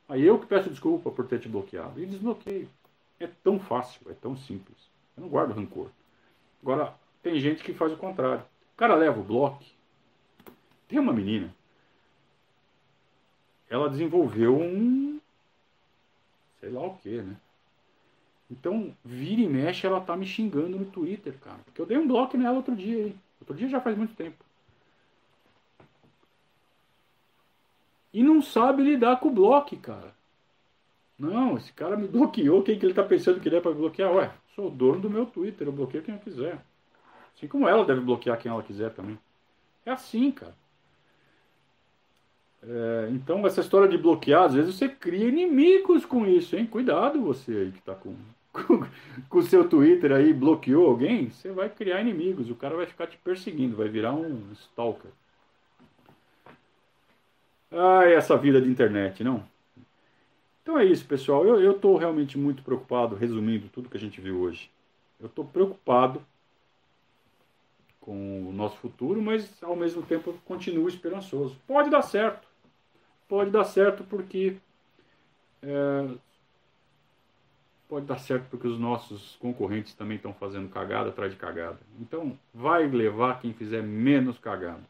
Aí eu que peço desculpa por ter te bloqueado. E desbloqueio. É tão fácil, é tão simples. Eu não guardo rancor. Agora, tem gente que faz o contrário. O cara leva o bloco. Tem uma menina. Ela desenvolveu um. Sei lá o que, né? Então, vira e mexe, ela tá me xingando no Twitter, cara. Porque eu dei um bloco nela outro dia aí. Outro dia já faz muito tempo. E não sabe lidar com o bloco, cara. Não, esse cara me bloqueou. Quem que ele tá pensando que ele é para bloquear? Ué, sou o dono do meu Twitter, eu bloqueio quem eu quiser. Assim como ela deve bloquear quem ela quiser também. É assim, cara. É, então, essa história de bloquear, às vezes você cria inimigos com isso, hein? Cuidado você aí que tá com com o seu Twitter aí, bloqueou alguém, você vai criar inimigos. O cara vai ficar te perseguindo, vai virar um stalker. Ai, essa vida de internet, não? Então é isso, pessoal. Eu estou realmente muito preocupado, resumindo tudo que a gente viu hoje. Eu estou preocupado com o nosso futuro, mas ao mesmo tempo eu continuo esperançoso. Pode dar certo. Pode dar certo porque é, pode dar certo porque os nossos concorrentes também estão fazendo cagada atrás de cagada. Então vai levar quem fizer menos cagada.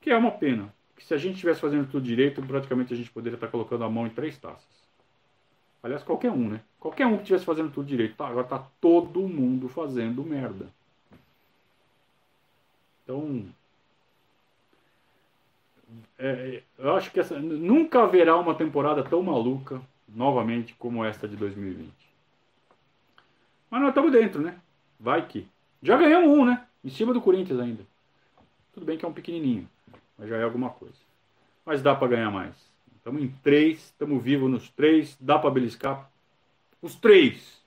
Que é uma pena, que se a gente estivesse fazendo tudo direito, praticamente a gente poderia estar colocando a mão em três taças. Aliás, qualquer um, né? Qualquer um que estivesse fazendo tudo direito. Tá, agora tá todo mundo fazendo merda. Então, é, eu acho que essa, nunca haverá uma temporada tão maluca novamente como esta de 2020. Mas nós estamos dentro, né? Vai que. Já ganhamos um, né? Em cima do Corinthians ainda. Tudo bem que é um pequenininho mas já é alguma coisa. Mas dá para ganhar mais. Estamos em três, estamos vivos nos três, dá para beliscar os três.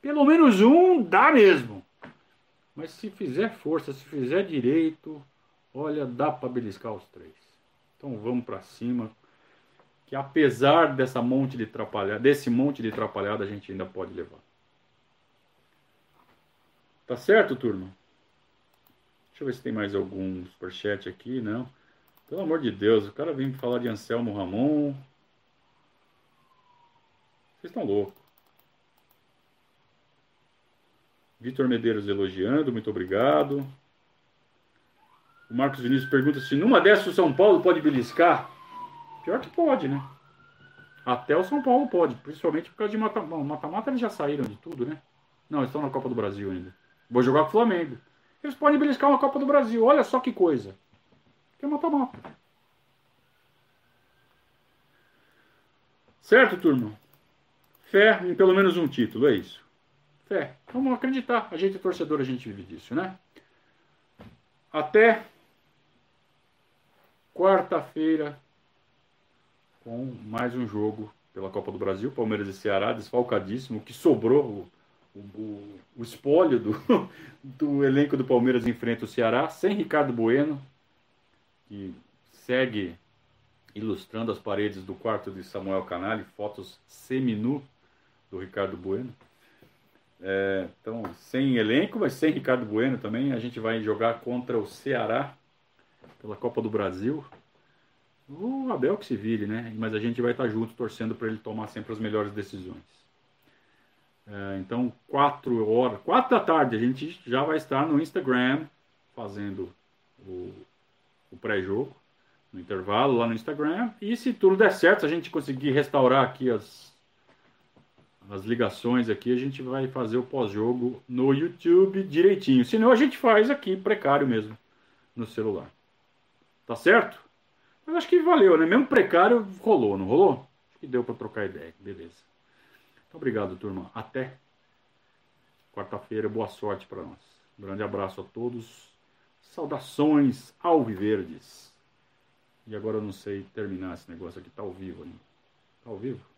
Pelo menos um dá mesmo. Mas se fizer força, se fizer direito, olha, dá para beliscar os três. Então vamos para cima, que apesar dessa monte de desse monte de atrapalhada, a gente ainda pode levar. Tá certo, turma? Deixa eu ver se tem mais algum superchat aqui, não. Pelo amor de Deus, o cara vem falar de Anselmo Ramon. Vocês estão loucos. Vitor Medeiros elogiando, muito obrigado. O Marcos Vinícius pergunta se numa dessas o São Paulo pode beliscar. Pior que pode, né? Até o São Paulo pode, principalmente por causa de mata-mata. Mata-mata eles já saíram de tudo, né? Não, eles estão na Copa do Brasil ainda. Vou jogar com o Flamengo. Eles podem beliscar uma Copa do Brasil. Olha só que coisa. Que é mata-mata. Certo, turma? Fé em pelo menos um título, é isso. Fé. Vamos acreditar. A gente é torcedor, a gente vive disso, né? Até quarta-feira com mais um jogo pela Copa do Brasil. Palmeiras e Ceará, desfalcadíssimo. Que sobrou o, o, o espólio do, do elenco do Palmeiras enfrenta o Ceará, sem Ricardo Bueno, que segue ilustrando as paredes do quarto de Samuel Canali, fotos seminu do Ricardo Bueno. É, então, sem elenco, mas sem Ricardo Bueno também, a gente vai jogar contra o Ceará pela Copa do Brasil. O Abel que se vire, né? Mas a gente vai estar junto torcendo para ele tomar sempre as melhores decisões. É, então, quatro horas, quatro da tarde, a gente já vai estar no Instagram fazendo o, o pré-jogo, no intervalo lá no Instagram. E se tudo der certo, se a gente conseguir restaurar aqui as, as ligações aqui, a gente vai fazer o pós-jogo no YouTube direitinho. Senão a gente faz aqui, precário mesmo, no celular. Tá certo? Mas acho que valeu, né? Mesmo precário rolou, não rolou? Acho que deu para trocar ideia. Beleza. Obrigado, turma. Até quarta-feira. Boa sorte para nós. Um grande abraço a todos. Saudações alviverdes. E agora eu não sei terminar esse negócio aqui. Tá ao vivo ainda. Tá ao vivo?